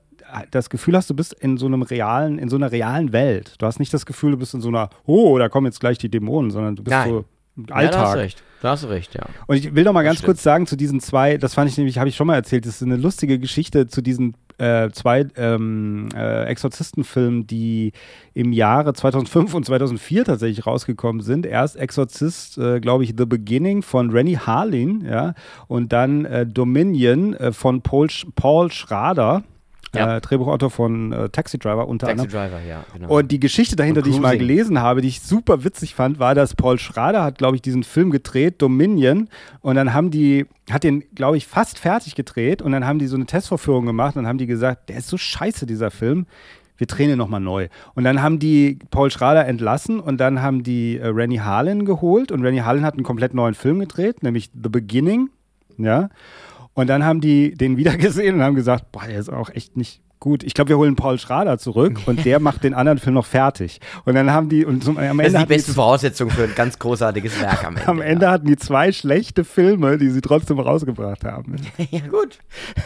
das Gefühl hast, du bist in so einem realen, in so einer realen Welt. Du hast nicht das Gefühl, du bist in so einer, oh, da kommen jetzt gleich die Dämonen, sondern du bist Nein. so Alltag. Ja, da hast du recht. Da hast du recht, ja. Und ich will noch mal ganz kurz sagen zu diesen zwei, das fand ich nämlich, habe ich schon mal erzählt, das ist eine lustige Geschichte zu diesen äh, zwei ähm, äh, Exorzistenfilmen, die im Jahre 2005 und 2004 tatsächlich rausgekommen sind. Erst Exorzist, äh, glaube ich, The Beginning von Rennie Harlin, ja, und dann äh, Dominion äh, von Paul, Sch Paul Schrader. Ja. Äh, Drehbuchautor von äh, Taxi Driver unter Taxi anderem. Driver, ja, genau. Und die Geschichte dahinter, die ich mal gelesen habe, die ich super witzig fand, war, dass Paul Schrader hat, glaube ich, diesen Film gedreht, Dominion, und dann haben die, hat den, glaube ich, fast fertig gedreht und dann haben die so eine Testvorführung gemacht und haben die gesagt, der ist so scheiße, dieser Film. Wir drehen ihn nochmal neu. Und dann haben die Paul Schrader entlassen und dann haben die äh, Rennie Harlan geholt und Rennie Harlan hat einen komplett neuen Film gedreht, nämlich The Beginning. Ja. Und dann haben die den wieder gesehen und haben gesagt, boah, der ist auch echt nicht gut. Ich glaube, wir holen Paul Schrader zurück und der macht den anderen Film noch fertig. Und dann haben die und zum, am Ende das sind die besten Voraussetzungen für ein ganz großartiges Werk am Ende. Am Ende ja. hatten die zwei schlechte Filme, die sie trotzdem rausgebracht haben. ja gut.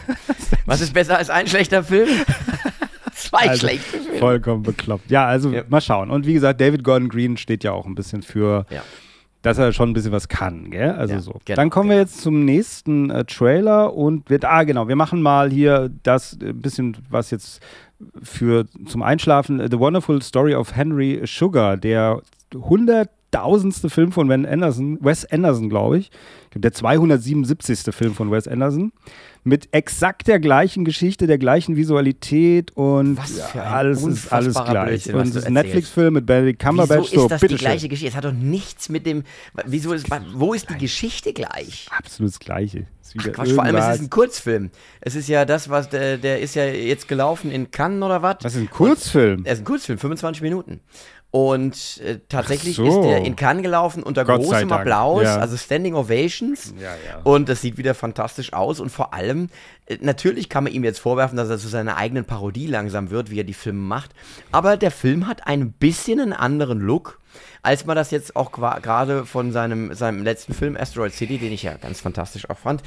Was ist besser als ein schlechter Film? Zwei also schlechte Filme. Vollkommen bekloppt. Ja, also ja. mal schauen. Und wie gesagt, David Gordon Green steht ja auch ein bisschen für ja dass er schon ein bisschen was kann, gell? Also ja, so. Genau, Dann kommen genau. wir jetzt zum nächsten äh, Trailer und wird, ah genau, wir machen mal hier das äh, bisschen, was jetzt für zum Einschlafen, The Wonderful Story of Henry Sugar, der 100 tausendste Film von Wes Anderson, Wes Anderson, glaube ich. Der 277. Film von Wes Anderson. Mit exakt der gleichen Geschichte, der gleichen Visualität und alles ist alles gleich. Blödsinn, und es ist ein Netflix-Film mit Benedict Cumberbatch. Wieso ist das so, die gleiche schön. Geschichte? Es hat doch nichts mit dem. Wieso ist, wo ist die Geschichte gleich? Absolut das Gleiche. Ach Quatsch, vor allem es ist ein Kurzfilm. Es ist ja das, was der, der ist ja jetzt gelaufen in Cannes oder was? Das ist ein Kurzfilm. Er ist ein Kurzfilm, 25 Minuten. Und äh, tatsächlich so. ist der in Cannes gelaufen unter Gott großem Applaus, ja. also Standing Ovations. Ja, ja. Und das sieht wieder fantastisch aus. Und vor allem, äh, natürlich kann man ihm jetzt vorwerfen, dass er zu seiner eigenen Parodie langsam wird, wie er die Filme macht. Aber der Film hat ein bisschen einen anderen Look als man das jetzt auch gerade von seinem, seinem letzten Film Asteroid City, den ich ja ganz fantastisch auch fand,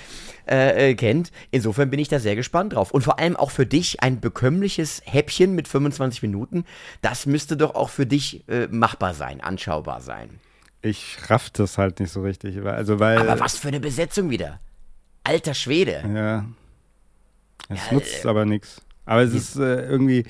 äh, äh, kennt. Insofern bin ich da sehr gespannt drauf. Und vor allem auch für dich ein bekömmliches Häppchen mit 25 Minuten, das müsste doch auch für dich äh, machbar sein, anschaubar sein. Ich raff das halt nicht so richtig. Also weil, Aber was für eine Besetzung wieder. Alter Schwede. Ja. Es ja, nutzt äh, aber nichts. Aber es ist äh, irgendwie,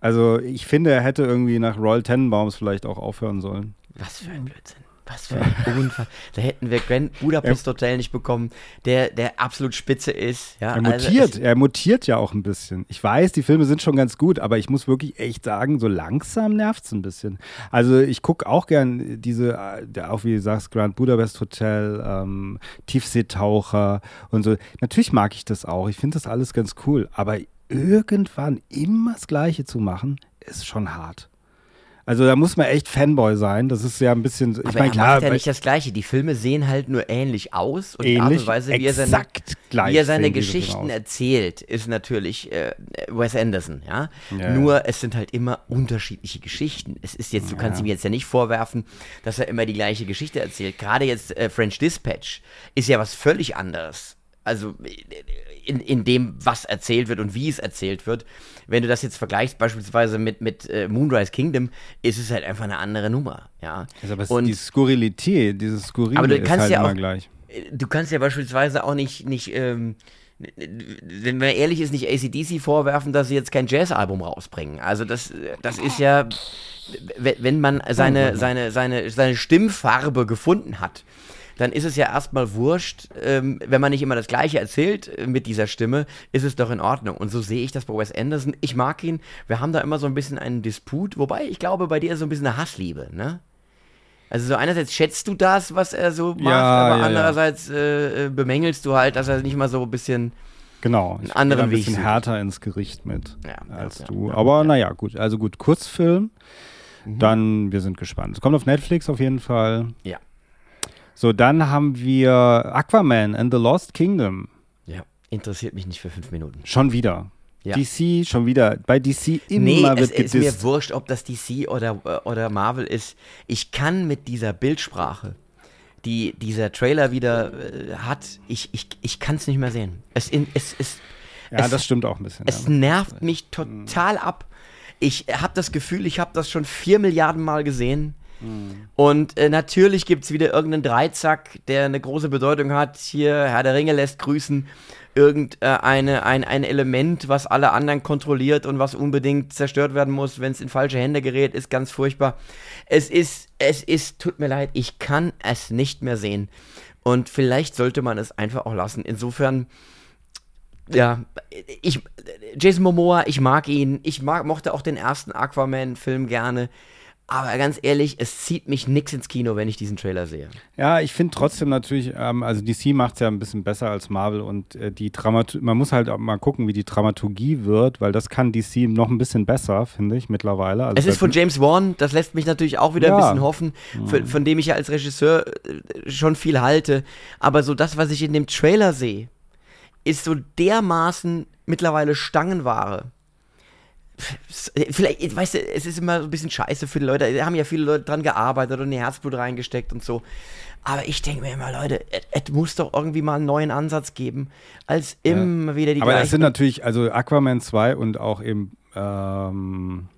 also ich finde, er hätte irgendwie nach Royal Tenenbaums vielleicht auch aufhören sollen. Was für ein Blödsinn. Was für ein Unfall. Da hätten wir Grand Budapest Hotel nicht bekommen, der, der absolut spitze ist. Ja, er also mutiert, also er mutiert ja auch ein bisschen. Ich weiß, die Filme sind schon ganz gut, aber ich muss wirklich echt sagen, so langsam nervt es ein bisschen. Also ich gucke auch gern diese, äh, auch wie du sagst, Grand Budapest Hotel, ähm, Tiefseetaucher und so. Natürlich mag ich das auch. Ich finde das alles ganz cool. Aber irgendwann immer das Gleiche zu machen, ist schon hart. Also da muss man echt Fanboy sein. Das ist ja ein bisschen. Ich meine, klar. Macht ja nicht das Gleiche. Die Filme sehen halt nur ähnlich aus und ähnlich, die Art und Weise, wie er seine, wie er seine Geschichten erzählt, ist natürlich äh, Wes Anderson. Ja? ja? Nur es sind halt immer unterschiedliche Geschichten. Es ist jetzt, du ja. kannst ihm jetzt ja nicht vorwerfen, dass er immer die gleiche Geschichte erzählt. Gerade jetzt äh, French Dispatch ist ja was völlig anderes also in, in dem, was erzählt wird und wie es erzählt wird. Wenn du das jetzt vergleichst, beispielsweise mit, mit äh, Moonrise Kingdom, ist es halt einfach eine andere Nummer. Ja. Also aber und, die Skurrilität, dieses Skurrile aber du kannst ist halt ja auch, gleich. Du kannst ja beispielsweise auch nicht, nicht ähm, wenn man ehrlich ist, nicht ACDC vorwerfen, dass sie jetzt kein Jazzalbum rausbringen. Also das, das ist ja, wenn man seine, seine, seine, seine Stimmfarbe gefunden hat, dann ist es ja erstmal wurscht, ähm, wenn man nicht immer das Gleiche erzählt äh, mit dieser Stimme, ist es doch in Ordnung. Und so sehe ich das bei Wes Anderson. Ich mag ihn. Wir haben da immer so ein bisschen einen Disput, wobei ich glaube, bei dir ist so ein bisschen eine Hassliebe, ne? Also so einerseits schätzt du das, was er so macht, ja, aber ja, andererseits äh, äh, bemängelst du halt, dass er nicht mal so ein bisschen genau einen anderen ein bisschen härter ins Gericht mit ja, als du. aber naja, gut, also gut, Kurzfilm. Mhm. Dann, wir sind gespannt. Es kommt auf Netflix auf jeden Fall. Ja. So, dann haben wir Aquaman and the Lost Kingdom. Ja, interessiert mich nicht für fünf Minuten. Schon wieder. Ja. DC, schon wieder. Bei DC immer nee, wird es gedisst. ist mir wurscht, ob das DC oder, oder Marvel ist. Ich kann mit dieser Bildsprache, die dieser Trailer wieder äh, hat, ich, ich, ich kann es nicht mehr sehen. Es, in, es, es, ja, es, das stimmt auch ein bisschen. Es ja. nervt mich total ab. Ich habe das Gefühl, ich habe das schon vier Milliarden Mal gesehen Mhm. Und äh, natürlich gibt es wieder irgendeinen Dreizack, der eine große Bedeutung hat. Hier, Herr der Ringe lässt grüßen. Irgendeine äh, ein, ein Element, was alle anderen kontrolliert und was unbedingt zerstört werden muss, wenn es in falsche Hände gerät, ist ganz furchtbar. Es ist, es ist, tut mir leid, ich kann es nicht mehr sehen. Und vielleicht sollte man es einfach auch lassen. Insofern, ja, ich, Jason Momoa, ich mag ihn. Ich mag, mochte auch den ersten Aquaman-Film gerne. Aber ganz ehrlich, es zieht mich nix ins Kino, wenn ich diesen Trailer sehe. Ja, ich finde trotzdem natürlich, ähm, also DC macht es ja ein bisschen besser als Marvel und äh, die Dramaturgie, man muss halt auch mal gucken, wie die Dramaturgie wird, weil das kann DC noch ein bisschen besser, finde ich, mittlerweile. Also es ist von James Wan, das lässt mich natürlich auch wieder ja. ein bisschen hoffen, für, von dem ich ja als Regisseur äh, schon viel halte. Aber so das, was ich in dem Trailer sehe, ist so dermaßen mittlerweile Stangenware vielleicht, weißt du, es ist immer so ein bisschen scheiße für die Leute. Da haben ja viele Leute dran gearbeitet und ihr Herzblut reingesteckt und so. Aber ich denke mir immer, Leute, es muss doch irgendwie mal einen neuen Ansatz geben, als immer ja. wieder die Aber das sind natürlich, also Aquaman 2 und auch eben ähm,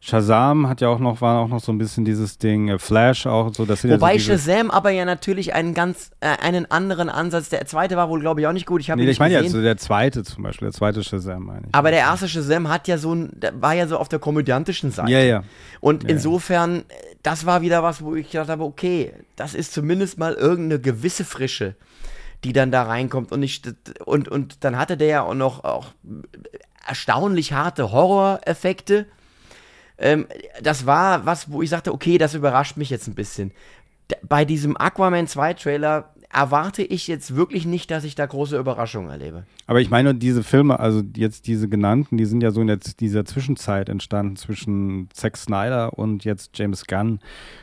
Shazam hat ja auch noch, war auch noch so ein bisschen dieses Ding, äh, Flash auch so. Das Wobei ja so Shazam aber ja natürlich einen ganz, äh, einen anderen Ansatz, der zweite war wohl, glaube ich, auch nicht gut. Ich habe nee, ich meine ja so der zweite zum Beispiel, der zweite Shazam meine ich. Aber der erste Shazam hat ja so ein, war ja so auf der komödiantischen Seite. Ja, ja. Und ja, insofern, das war wieder was, wo ich gedacht habe, okay, das ist zumindest mal irgendeine gewisse Frische die dann da reinkommt und ich und und dann hatte der ja auch noch auch erstaunlich harte Horror-Effekte ähm, das war was, wo ich sagte, okay, das überrascht mich jetzt ein bisschen. D bei diesem Aquaman 2 Trailer erwarte ich jetzt wirklich nicht, dass ich da große Überraschungen erlebe. Aber ich meine, diese Filme, also jetzt diese genannten, die sind ja so in der, dieser Zwischenzeit entstanden zwischen Zack Snyder und jetzt James Gunn.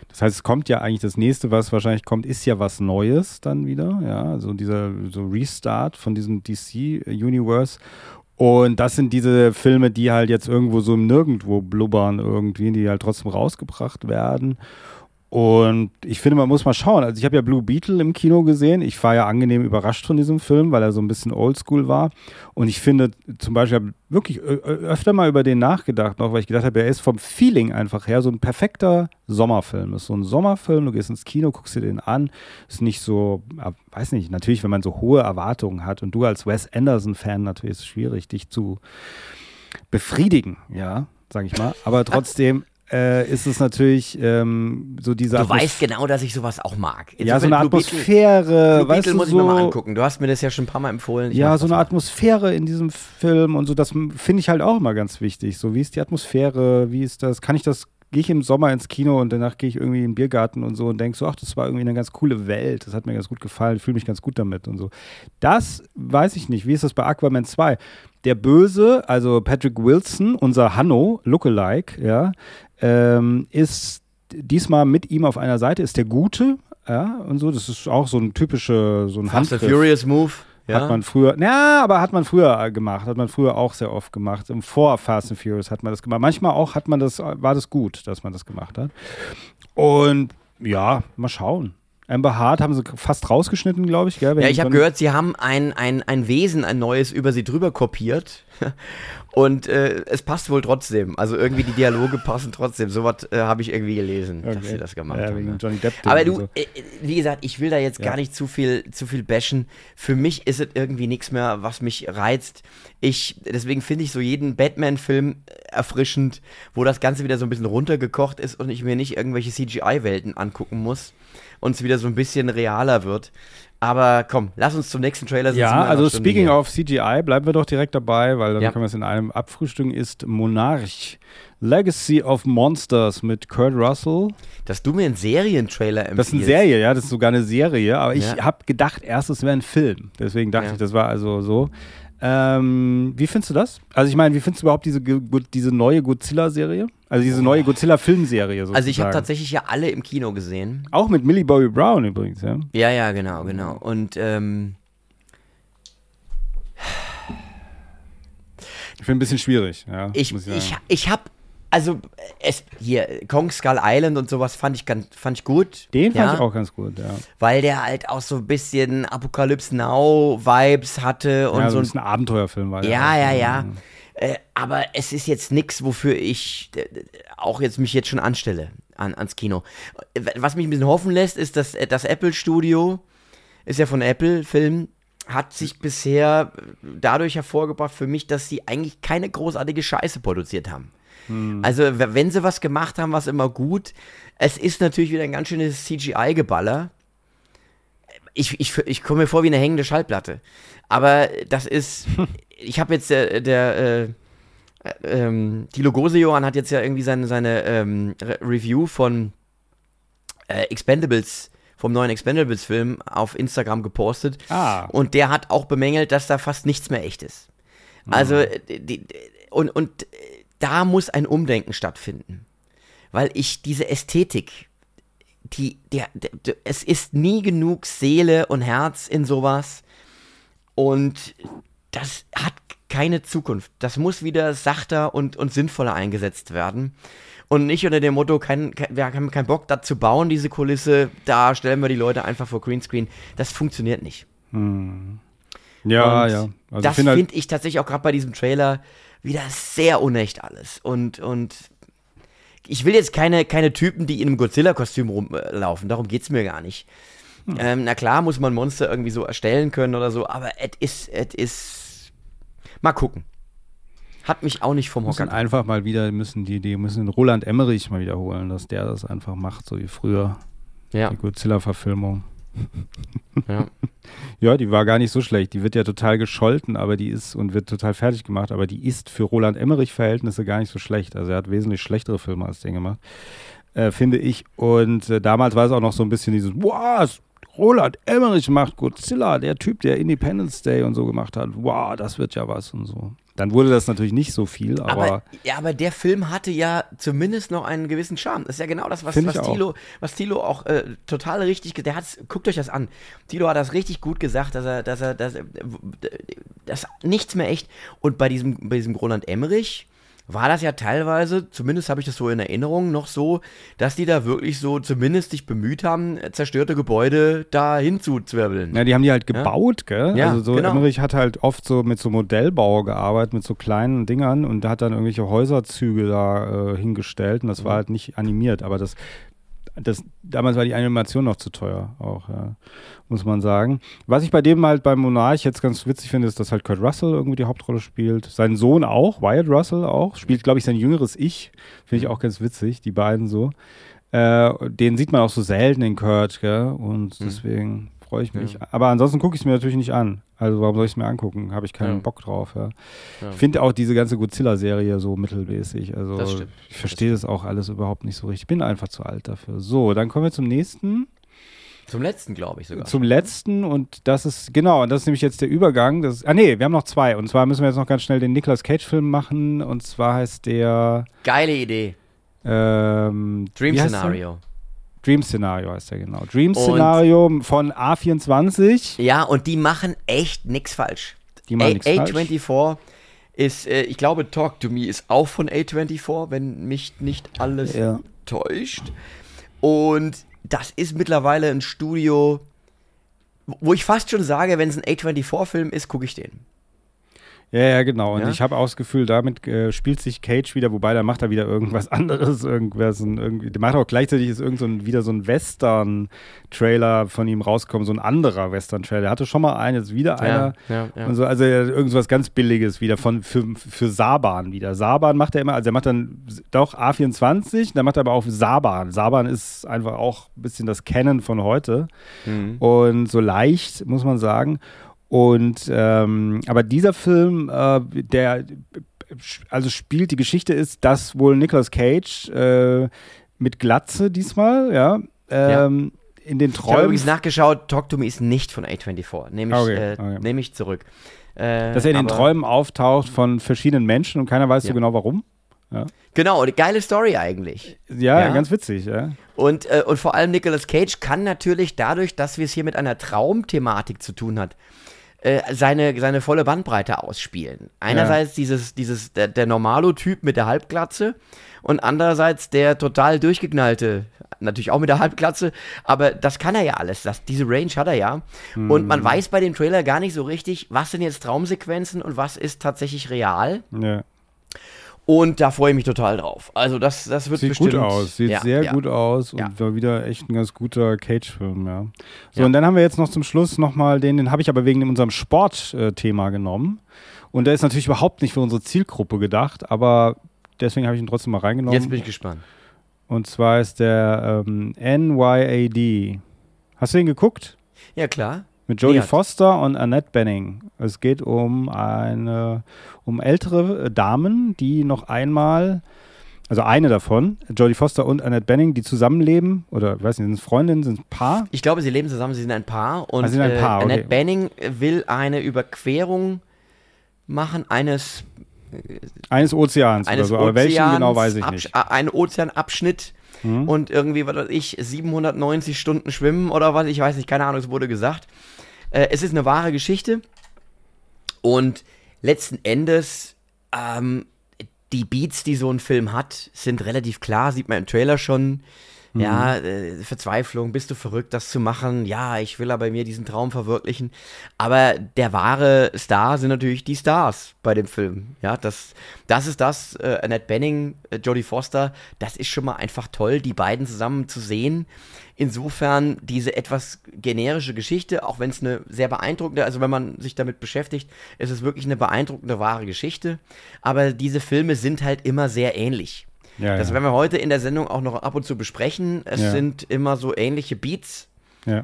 Das heißt, es kommt ja eigentlich das nächste, was wahrscheinlich kommt, ist ja was Neues dann wieder. Ja, also dieser so Restart von diesem DC Universe. Und das sind diese Filme, die halt jetzt irgendwo so im Nirgendwo blubbern irgendwie, die halt trotzdem rausgebracht werden. Und ich finde, man muss mal schauen. Also ich habe ja Blue Beetle im Kino gesehen. Ich war ja angenehm überrascht von diesem Film, weil er so ein bisschen oldschool war. Und ich finde zum Beispiel, habe wirklich öfter mal über den nachgedacht, noch, weil ich gedacht habe, er ist vom Feeling einfach her so ein perfekter Sommerfilm. Ist so ein Sommerfilm, du gehst ins Kino, guckst dir den an. Ist nicht so, weiß nicht, natürlich, wenn man so hohe Erwartungen hat und du als Wes Anderson-Fan natürlich ist es schwierig, dich zu befriedigen, ja, sag ich mal. Aber trotzdem äh, ist es natürlich ähm, so diese Du weißt genau, dass ich sowas auch mag. Insofern ja, so eine Atmosphäre. Blue weißt du, muss so, ich mir mal angucken. Du hast mir das ja schon ein paar Mal empfohlen. Ich ja, so eine Atmosphäre in diesem Film und so, das finde ich halt auch immer ganz wichtig. So, wie ist die Atmosphäre? Wie ist das? Kann ich das gehe ich im Sommer ins Kino und danach gehe ich irgendwie in den Biergarten und so und denke so, ach, das war irgendwie eine ganz coole Welt, das hat mir ganz gut gefallen, fühle mich ganz gut damit und so. Das weiß ich nicht. Wie ist das bei Aquaman 2? Der Böse, also Patrick Wilson, unser Hanno, Lookalike, ja, ähm, ist diesmal mit ihm auf einer Seite, ist der Gute, ja, und so. Das ist auch so ein typischer, so ein Fast Furious Move. Ja. Hat man früher, ja, aber hat man früher gemacht, hat man früher auch sehr oft gemacht. Im Vor Fast and Furious hat man das gemacht. Manchmal auch hat man das, war das gut, dass man das gemacht hat. Und ja, mal schauen. Amber Hart haben sie fast rausgeschnitten, glaube ich. Gell, ja, ich habe gehört, sie haben ein, ein, ein Wesen, ein neues über sie drüber kopiert. Und äh, es passt wohl trotzdem. Also irgendwie die Dialoge passen trotzdem. Sowas äh, habe ich irgendwie gelesen, okay. dass sie das gemacht ja, haben. Johnny Depp Aber du, so. äh, wie gesagt, ich will da jetzt ja. gar nicht zu viel, zu viel bashen. Für mich ist es irgendwie nichts mehr, was mich reizt. Ich, deswegen finde ich so jeden Batman-Film erfrischend, wo das Ganze wieder so ein bisschen runtergekocht ist und ich mir nicht irgendwelche CGI-Welten angucken muss und es wieder so ein bisschen realer wird. Aber komm, lass uns zum nächsten Trailer sitzen. Ja, also speaking of CGI, bleiben wir doch direkt dabei, weil dann ja. können wir es in einem abfrühstücken, ist Monarch. Legacy of Monsters mit Kurt Russell. Dass du mir einen Serientrailer empfiehlst. Das ist eine Serie, ja, das ist sogar eine Serie, aber ich ja. habe gedacht erst, es wäre ein Film. Deswegen dachte ja. ich, das war also so. Ähm, wie findest du das? Also ich meine, wie findest du überhaupt diese, diese neue Godzilla-Serie? Also diese neue Godzilla-Filmserie Also ich habe tatsächlich ja alle im Kino gesehen. Auch mit Millie Bobby Brown übrigens, ja? Ja, ja, genau, genau. Und ähm, ich finde ein bisschen schwierig, ja. Ich, ich, ich, ich habe also es, hier, Kong Skull Island und sowas fand ich, ganz, fand ich gut. Den ja, fand ich auch ganz gut, ja. Weil der halt auch so ein bisschen Apocalypse Now Vibes hatte und ja, so. ein bisschen Abenteuerfilm war Ja, ja, ja. ja. Äh, aber es ist jetzt nichts, wofür ich äh, auch jetzt mich jetzt schon anstelle an, ans Kino. Was mich ein bisschen hoffen lässt, ist, dass das Apple Studio, ist ja von Apple Film, hat sich bisher dadurch hervorgebracht für mich, dass sie eigentlich keine großartige Scheiße produziert haben. Hm. Also, wenn sie was gemacht haben, war es immer gut. Es ist natürlich wieder ein ganz schönes CGI-Geballer. Ich, ich, ich komme mir vor wie eine hängende Schallplatte. Aber das ist. ich habe jetzt der. der äh, ähm, die Logose Johann hat jetzt ja irgendwie seine, seine ähm, Re Review von äh, Expendables vom neuen Expendables-Film auf Instagram gepostet. Ah. Und der hat auch bemängelt, dass da fast nichts mehr echt ist. Also, mhm. die, und, und da muss ein Umdenken stattfinden. Weil ich diese Ästhetik, die, der, der, es ist nie genug Seele und Herz in sowas. Und das hat keine Zukunft. Das muss wieder sachter und, und sinnvoller eingesetzt werden. Und nicht unter dem Motto, kein, kein, wir haben keinen Bock, das zu bauen, diese Kulisse, da stellen wir die Leute einfach vor Greenscreen. Das funktioniert nicht. Hm. Ja, und ja. Also das finde halt ich tatsächlich auch gerade bei diesem Trailer wieder sehr unecht alles. Und, und ich will jetzt keine, keine Typen, die in einem Godzilla-Kostüm rumlaufen, darum geht es mir gar nicht. Hm. Ähm, na klar muss man Monster irgendwie so erstellen können oder so, aber es ist, es ist. Mal gucken. Hat mich auch nicht vom Hocker. einfach mal wieder, müssen die, die müssen Roland Emmerich mal wiederholen, dass der das einfach macht, so wie früher. Ja. Die Godzilla-Verfilmung. Ja. ja, die war gar nicht so schlecht. Die wird ja total gescholten, aber die ist und wird total fertig gemacht, aber die ist für Roland Emmerich-Verhältnisse gar nicht so schlecht. Also er hat wesentlich schlechtere Filme als den gemacht, äh, finde ich. Und äh, damals war es auch noch so ein bisschen dieses, wow, Roland Emmerich macht Godzilla, der Typ, der Independence Day und so gemacht hat. Wow, das wird ja was und so. Dann wurde das natürlich nicht so viel, aber, aber. ja, aber der Film hatte ja zumindest noch einen gewissen Charme. Das ist ja genau das, was, was, Thilo, was Thilo auch äh, total richtig, der hat guckt euch das an. Thilo hat das richtig gut gesagt, dass er, dass er, dass, er, dass nichts mehr echt. Und bei diesem, bei diesem Roland Emmerich, war das ja teilweise, zumindest habe ich das so in Erinnerung, noch so, dass die da wirklich so zumindest sich bemüht haben, zerstörte Gebäude da hinzuzwirbeln. Ja, die haben die halt gebaut, ja. gell? Ja, also so genau. Emmerich hat halt oft so mit so Modellbau gearbeitet, mit so kleinen Dingern und hat dann irgendwelche Häuserzüge da äh, hingestellt und das mhm. war halt nicht animiert, aber das das, damals war die Animation noch zu teuer, auch, ja, muss man sagen. Was ich bei dem halt beim Monarch jetzt ganz witzig finde, ist, dass halt Kurt Russell irgendwie die Hauptrolle spielt. Sein Sohn auch, Wyatt Russell auch, spielt, glaube ich, sein jüngeres Ich. Finde ich auch ganz witzig, die beiden so. Äh, den sieht man auch so selten in Kurt, gell? Und mhm. deswegen freue ich mich. Ja. Aber ansonsten gucke ich es mir natürlich nicht an. Also warum soll ich es mir angucken? Habe ich keinen ja. Bock drauf. Ja. Ich finde auch diese ganze Godzilla-Serie so mittelmäßig. Also ich verstehe das, das auch alles überhaupt nicht so richtig. Ich bin einfach zu alt dafür. So, dann kommen wir zum nächsten. Zum letzten, glaube ich sogar. Zum letzten und das ist, genau, und das ist nämlich jetzt der Übergang. Das, ah nee, wir haben noch zwei. Und zwar müssen wir jetzt noch ganz schnell den Nicolas Cage-Film machen. Und zwar heißt der. Geile Idee. Ähm, Dream Scenario. Dream Scenario heißt der genau. Dream Scenario von A24. Ja, und die machen echt nichts falsch. Die machen nichts falsch. A24 ist, äh, ich glaube, Talk to Me ist auch von A24, wenn mich nicht alles ja. täuscht. Und das ist mittlerweile ein Studio, wo ich fast schon sage, wenn es ein A24-Film ist, gucke ich den. Ja, ja, genau. Und ja? ich habe auch das Gefühl, damit äh, spielt sich Cage wieder, wobei da macht er wieder irgendwas anderes. Irgendwas, ein, irgendwie, der macht auch gleichzeitig ist irgend so ein, wieder so ein Western-Trailer von ihm rausgekommen, so ein anderer Western-Trailer. Er hatte schon mal einen, jetzt wieder einer. Ja, ja, und so, also irgendwas ganz Billiges wieder von für, für Saban wieder. Saban macht er immer, also er macht dann doch A24, dann macht er aber auch Saban. Saban ist einfach auch ein bisschen das Kennen von heute. Mhm. Und so leicht, muss man sagen. Und ähm, aber dieser Film, äh, der also spielt, die Geschichte ist, dass wohl Nicolas Cage äh, mit Glatze diesmal, ja, ähm, ja. in den Träumen. Ich habe übrigens nachgeschaut, Talk to Me ist nicht von A24. Nehme ich, okay, äh, okay. Nehm ich zurück. Äh, dass er in den Träumen auftaucht von verschiedenen Menschen und keiner weiß ja. so genau warum. Ja. Genau, eine geile Story eigentlich. Ja, ja. ganz witzig, ja. Und, äh, und vor allem Nicolas Cage kann natürlich dadurch, dass wir es hier mit einer Traumthematik zu tun hat, äh, seine, seine volle Bandbreite ausspielen. Einerseits ja. dieses, dieses, der, der Normalo-Typ mit der Halbglatze und andererseits der total durchgeknallte, natürlich auch mit der Halbglatze, aber das kann er ja alles. Das, diese Range hat er ja. Mhm. Und man weiß bei dem Trailer gar nicht so richtig, was sind jetzt Traumsequenzen und was ist tatsächlich real. Ja. Und da freue ich mich total drauf. Also das, das wird sieht bestimmt... Sieht gut aus, sieht ja, sehr ja. gut aus und ja. war wieder echt ein ganz guter Cage-Film, ja. So, und dann haben wir jetzt noch zum Schluss nochmal den, den habe ich aber wegen unserem Sportthema genommen. Und der ist natürlich überhaupt nicht für unsere Zielgruppe gedacht, aber deswegen habe ich ihn trotzdem mal reingenommen. Jetzt bin ich gespannt. Und zwar ist der ähm, NYAD. Hast du den geguckt? Ja, klar. Mit Jodie Foster und Annette Benning. Es geht um eine, um ältere Damen, die noch einmal, also eine davon, Jodie Foster und Annette Benning, die zusammenleben, oder ich weiß nicht, sind es Freundinnen, sind es Paar? Ich glaube, sie leben zusammen, sie sind ein Paar. Und also ein Paar, äh, Annette okay. Benning will eine Überquerung machen eines eines Ozeans eines oder so, aber welchen genau weiß ich nicht. Ein Ozeanabschnitt mhm. und irgendwie, was weiß ich, 790 Stunden schwimmen oder was, ich weiß nicht, keine Ahnung, es wurde gesagt. Äh, es ist eine wahre Geschichte und letzten Endes, ähm, die Beats, die so ein Film hat, sind relativ klar, sieht man im Trailer schon. Mhm. Ja, äh, Verzweiflung, bist du verrückt, das zu machen? Ja, ich will aber mir diesen Traum verwirklichen. Aber der wahre Star sind natürlich die Stars bei dem Film. Ja, das, das ist das, äh, Annette Benning, äh, Jodie Foster, das ist schon mal einfach toll, die beiden zusammen zu sehen. Insofern diese etwas generische Geschichte, auch wenn es eine sehr beeindruckende, also wenn man sich damit beschäftigt, ist es wirklich eine beeindruckende wahre Geschichte. Aber diese Filme sind halt immer sehr ähnlich. Ja, das ja. werden wir heute in der Sendung auch noch ab und zu besprechen. Es ja. sind immer so ähnliche Beats,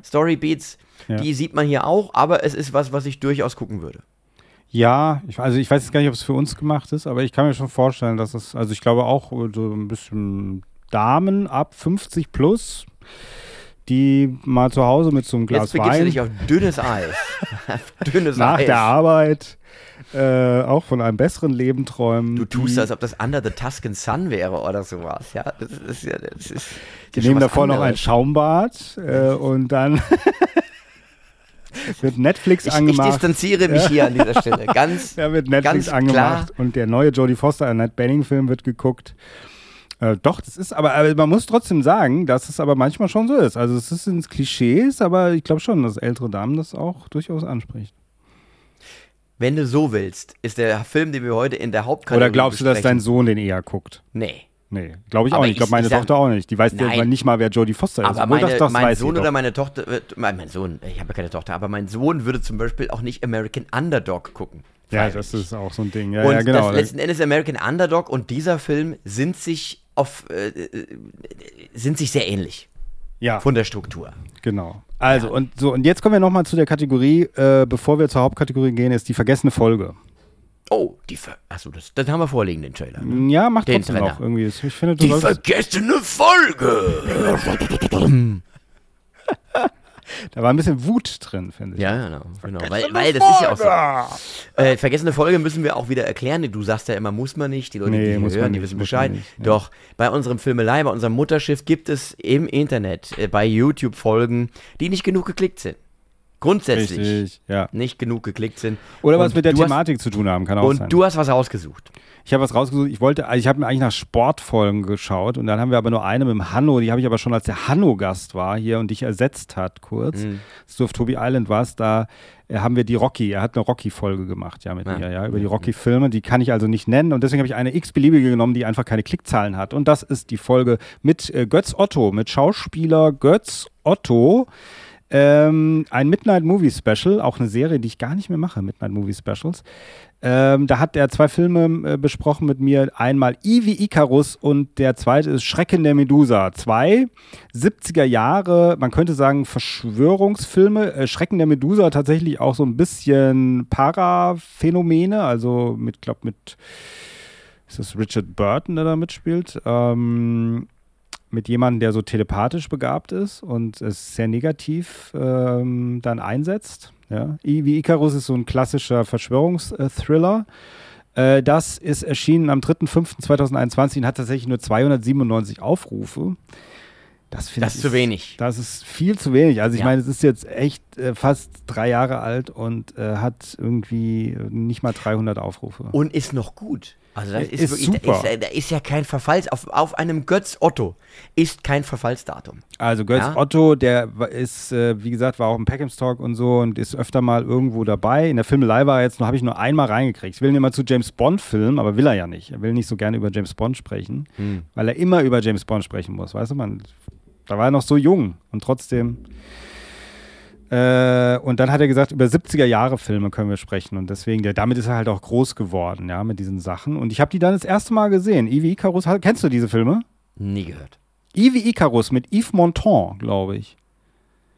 Story Beats. Die sieht man hier auch, aber es ist was, was ich durchaus gucken würde. Ja, ich, also ich weiß jetzt gar nicht, ob es für uns gemacht ist, aber ich kann mir schon vorstellen, dass es, also ich glaube auch so ein bisschen Damen ab 50 plus, die mal zu Hause mit so einem Glas Jetzt Wein. Jetzt dich auf dünnes Eis. dünnes Nach Eis. der Arbeit äh, auch von einem besseren Leben träumen. Du tust, als ob das Under the Tuscan Sun wäre oder sowas. Ja, das ist ja. Das ist, Die nehmen davor anderes. noch ein Schaumbad äh, und dann wird Netflix ich, angemacht. Ich distanziere mich ja. hier an dieser Stelle. Ganz. Da wird Netflix angemacht klar. und der neue Jodie Foster Annette Benning Film wird geguckt. Äh, doch, das ist aber, aber man muss trotzdem sagen, dass es aber manchmal schon so ist. Also es sind Klischees, aber ich glaube schon, dass ältere Damen das auch durchaus anspricht. Wenn du so willst, ist der Film, den wir heute in der Hauptkategorie Oder glaubst du, dass dein Sohn den eher guckt? Nee. Nee, glaube ich aber auch nicht. Ich glaube, meine ich Tochter auch nicht. Die weiß ja nicht mal, wer Jodie Foster ist. Aber meine, das, das mein Sohn oder meine Tochter, mein, mein Sohn, ich habe ja keine Tochter, aber mein Sohn würde zum Beispiel auch nicht American Underdog gucken. Ja, das ist auch so ein Ding. Ja, und ja, genau. Das letzten Endes American Underdog und dieser Film sind sich auf, äh, äh sind sich sehr ähnlich. Ja. Von der Struktur. Genau. Also, ja. und so, und jetzt kommen wir nochmal zu der Kategorie, äh, bevor wir zur Hauptkategorie gehen, ist die vergessene Folge. Oh, die Ver Achso, das, das haben wir vorliegen, den Trailer. Ne? Ja, macht den trotzdem Trainer. noch irgendwie. Ich finde, die vergessene Folge! Da war ein bisschen Wut drin, finde ich. Ja, genau. genau. Weil, weil das ist ja auch so. Äh, vergessene Folge müssen wir auch wieder erklären. Du sagst ja immer, muss man nicht. Die Leute, nee, die hier hören, nicht, die wissen Bescheid. Nicht, ja. Doch, bei unserem Filmelei, bei unserem Mutterschiff gibt es im Internet, äh, bei YouTube Folgen, die nicht genug geklickt sind. Grundsätzlich Richtig, ja. nicht genug geklickt sind. Oder was mit der Thematik hast, zu tun haben, kann auch und sein. Und du hast was rausgesucht. Ich habe was rausgesucht. Ich wollte, also ich habe mir eigentlich nach Sportfolgen geschaut und dann haben wir aber nur eine mit dem Hanno, die habe ich aber schon als der Hanno-Gast war hier und dich ersetzt hat kurz. Mhm. du auf Tobi Island warst, da äh, haben wir die Rocky, er hat eine Rocky-Folge gemacht, ja, mit ja. mir, ja, über die Rocky-Filme. Die kann ich also nicht nennen und deswegen habe ich eine x-beliebige genommen, die einfach keine Klickzahlen hat. Und das ist die Folge mit äh, Götz Otto, mit Schauspieler Götz Otto. Ähm, ein Midnight Movie Special, auch eine Serie, die ich gar nicht mehr mache, Midnight Movie Specials. Ähm, da hat er zwei Filme äh, besprochen mit mir. Einmal I wie Icarus und der zweite ist Schrecken der Medusa. Zwei 70er Jahre, man könnte sagen Verschwörungsfilme. Äh, Schrecken der Medusa tatsächlich auch so ein bisschen Paraphänomene, also mit, glaube mit, ist das Richard Burton, der da mitspielt? Ähm, mit jemandem, der so telepathisch begabt ist und es sehr negativ ähm, dann einsetzt. Ja. Wie Icarus ist so ein klassischer Verschwörungsthriller. Äh, das ist erschienen am 3.5.2021 und hat tatsächlich nur 297 Aufrufe. Das, finde Das ich ist zu wenig. Das ist viel zu wenig. Also ich Ja. meine, es ist jetzt echt äh, fast drei Jahre alt und äh, hat irgendwie nicht mal 300 Aufrufe. Und ist noch gut. Also das ist, ist wirklich, super. Da, ist, da ist ja kein Verfalls, auf, auf einem Götz Otto ist kein Verfallsdatum. Also Götz Ja. Otto, der ist, äh, wie gesagt, war auch im Peckhams Talk und so und ist öfter mal irgendwo dabei. In der Filmelei war er jetzt noch, habe ich nur einmal reingekriegt. Ich will ihn immer zu James Bond filmen, aber will er ja nicht. Er will nicht so gerne über James Bond sprechen, Hm. weil er immer über James Bond sprechen muss. Weißt du, man, da war er noch so jung und trotzdem. Äh, und dann hat er gesagt, über 70er Jahre Filme können wir sprechen und deswegen, der, damit ist er halt auch groß geworden, ja, mit diesen Sachen. Und ich habe die dann das erste Mal gesehen. Ivy Icarus, kennst du diese Filme? Nie gehört. Ivy Icarus mit Yves Montand, glaube ich.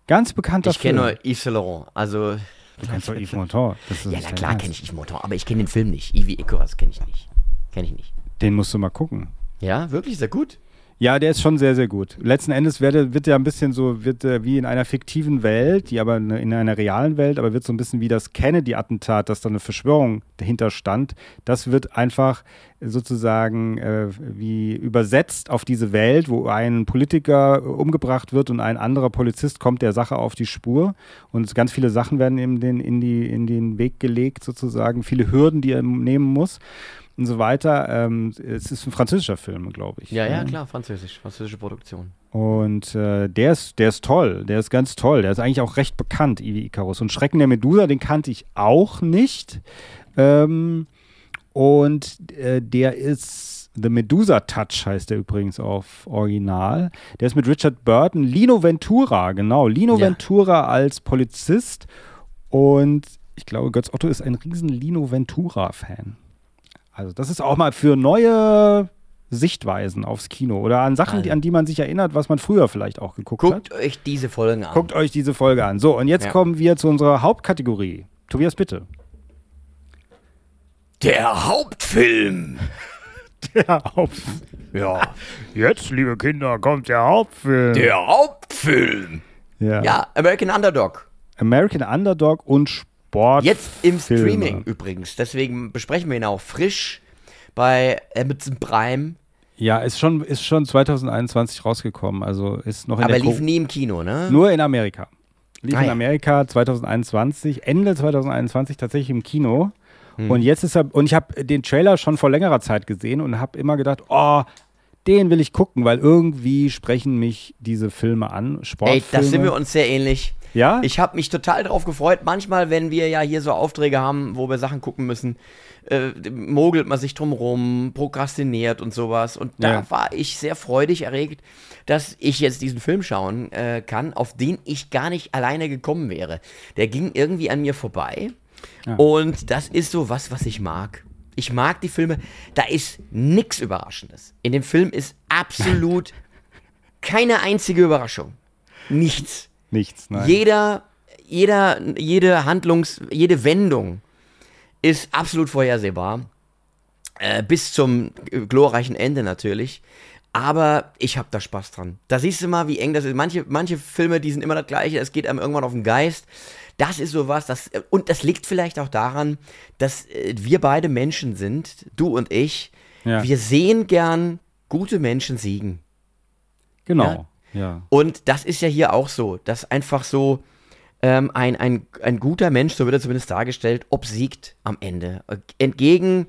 Ganz bekannter Ich kenne Film. nur Yves Saint Laurent. Also, Du kennst doch Yves Montand. Ja, na klar kenne ich Yves Montand, aber ich kenne den Film nicht. Ivy Icarus kenne ich nicht. Kenne ich nicht. Den musst du mal gucken. Ja, wirklich? Ist er gut? Ja, der ist schon sehr, sehr gut. Letzten Endes wird wird er ein bisschen so, wird er wie in einer fiktiven Welt, die aber ne- in einer realen Welt, aber wird so ein bisschen wie das Kennedy-Attentat, dass da eine Verschwörung dahinter stand. Das wird einfach sozusagen äh, wie übersetzt auf diese Welt, wo ein Politiker umgebracht wird und ein anderer Polizist kommt der Sache auf die Spur. Und ganz viele Sachen werden ihm den, in, die, in den Weg gelegt, sozusagen. Viele Hürden, die er nehmen muss. Und so weiter. Ähm, es ist ein französischer Film, glaube ich. Ja, ja, klar, französisch. Französische Produktion. Und äh, der, ist, der ist toll, der ist ganz toll. Der ist eigentlich auch recht bekannt, Ivi Icarus. Und Schrecken der Medusa, den kannte ich auch nicht. Ähm, und äh, der ist The Medusa Touch, heißt der übrigens auf Original. Der ist mit Richard Burton, Lino Ventura, genau. Lino Ja. Ventura als Polizist. Und ich glaube, Götz Otto ist ein riesen Lino Ventura-Fan. Also das ist auch mal für neue Sichtweisen aufs Kino oder an Sachen, die, Also. an die man sich erinnert, was man früher vielleicht auch geguckt hat. Guckt euch diese Folgen an. Guckt euch diese Folge an. So, und jetzt Ja. kommen wir zu unserer Hauptkategorie. Tobias, bitte. Der Hauptfilm. Der Haupt Ja. Jetzt, liebe Kinder, kommt der Hauptfilm. Der Hauptfilm. ja. Ja, American Underdog. American Underdog und Sport. Jetzt im Filme. Streaming übrigens. Deswegen besprechen wir ihn auch frisch bei Amazon Prime. Ja, ist schon, ist schon 2021 rausgekommen. Also ist noch in Aber der lief Co- nie im Kino, ne? Nur in Amerika. Lief Ah, in. Amerika 2021, Ende 2021 tatsächlich im Kino. Hm. Und jetzt ist er, und ich habe den Trailer schon vor längerer Zeit gesehen und habe immer gedacht, oh, den will ich gucken, weil irgendwie sprechen mich diese Filme an. Sportfilme. Ey, das sind wir uns sehr ähnlich. Ja? Ich habe mich total drauf gefreut. Manchmal, wenn wir ja hier so Aufträge haben, wo wir Sachen gucken müssen, äh, mogelt man sich drum rum, prokrastiniert und sowas. Und da Ja. war ich sehr freudig erregt, dass ich jetzt diesen Film schauen äh, kann, auf den ich gar nicht alleine gekommen wäre. Der ging irgendwie an mir vorbei. Und das ist so was, was ich mag. Ich mag die Filme, da ist nichts Überraschendes. In dem Film ist absolut keine einzige Überraschung. Nichts. Nichts, nein. Jeder, jeder, jede Handlungs-, jede Wendung ist absolut vorhersehbar. Äh, bis zum glorreichen Ende natürlich. Aber ich habe da Spaß dran. Da siehst du mal, wie eng das ist. Manche, manche Filme, die sind immer das gleiche, es geht einem irgendwann auf den Geist. Das ist sowas, das, und das liegt vielleicht auch daran, dass äh, wir beide Menschen sind, du und ich. Ja. Wir sehen gern gute Menschen siegen. genau. Ja. Und das ist ja hier auch so, dass einfach so ähm, ein, ein, ein guter Mensch, so wird er zumindest dargestellt, obsiegt am Ende. Entgegen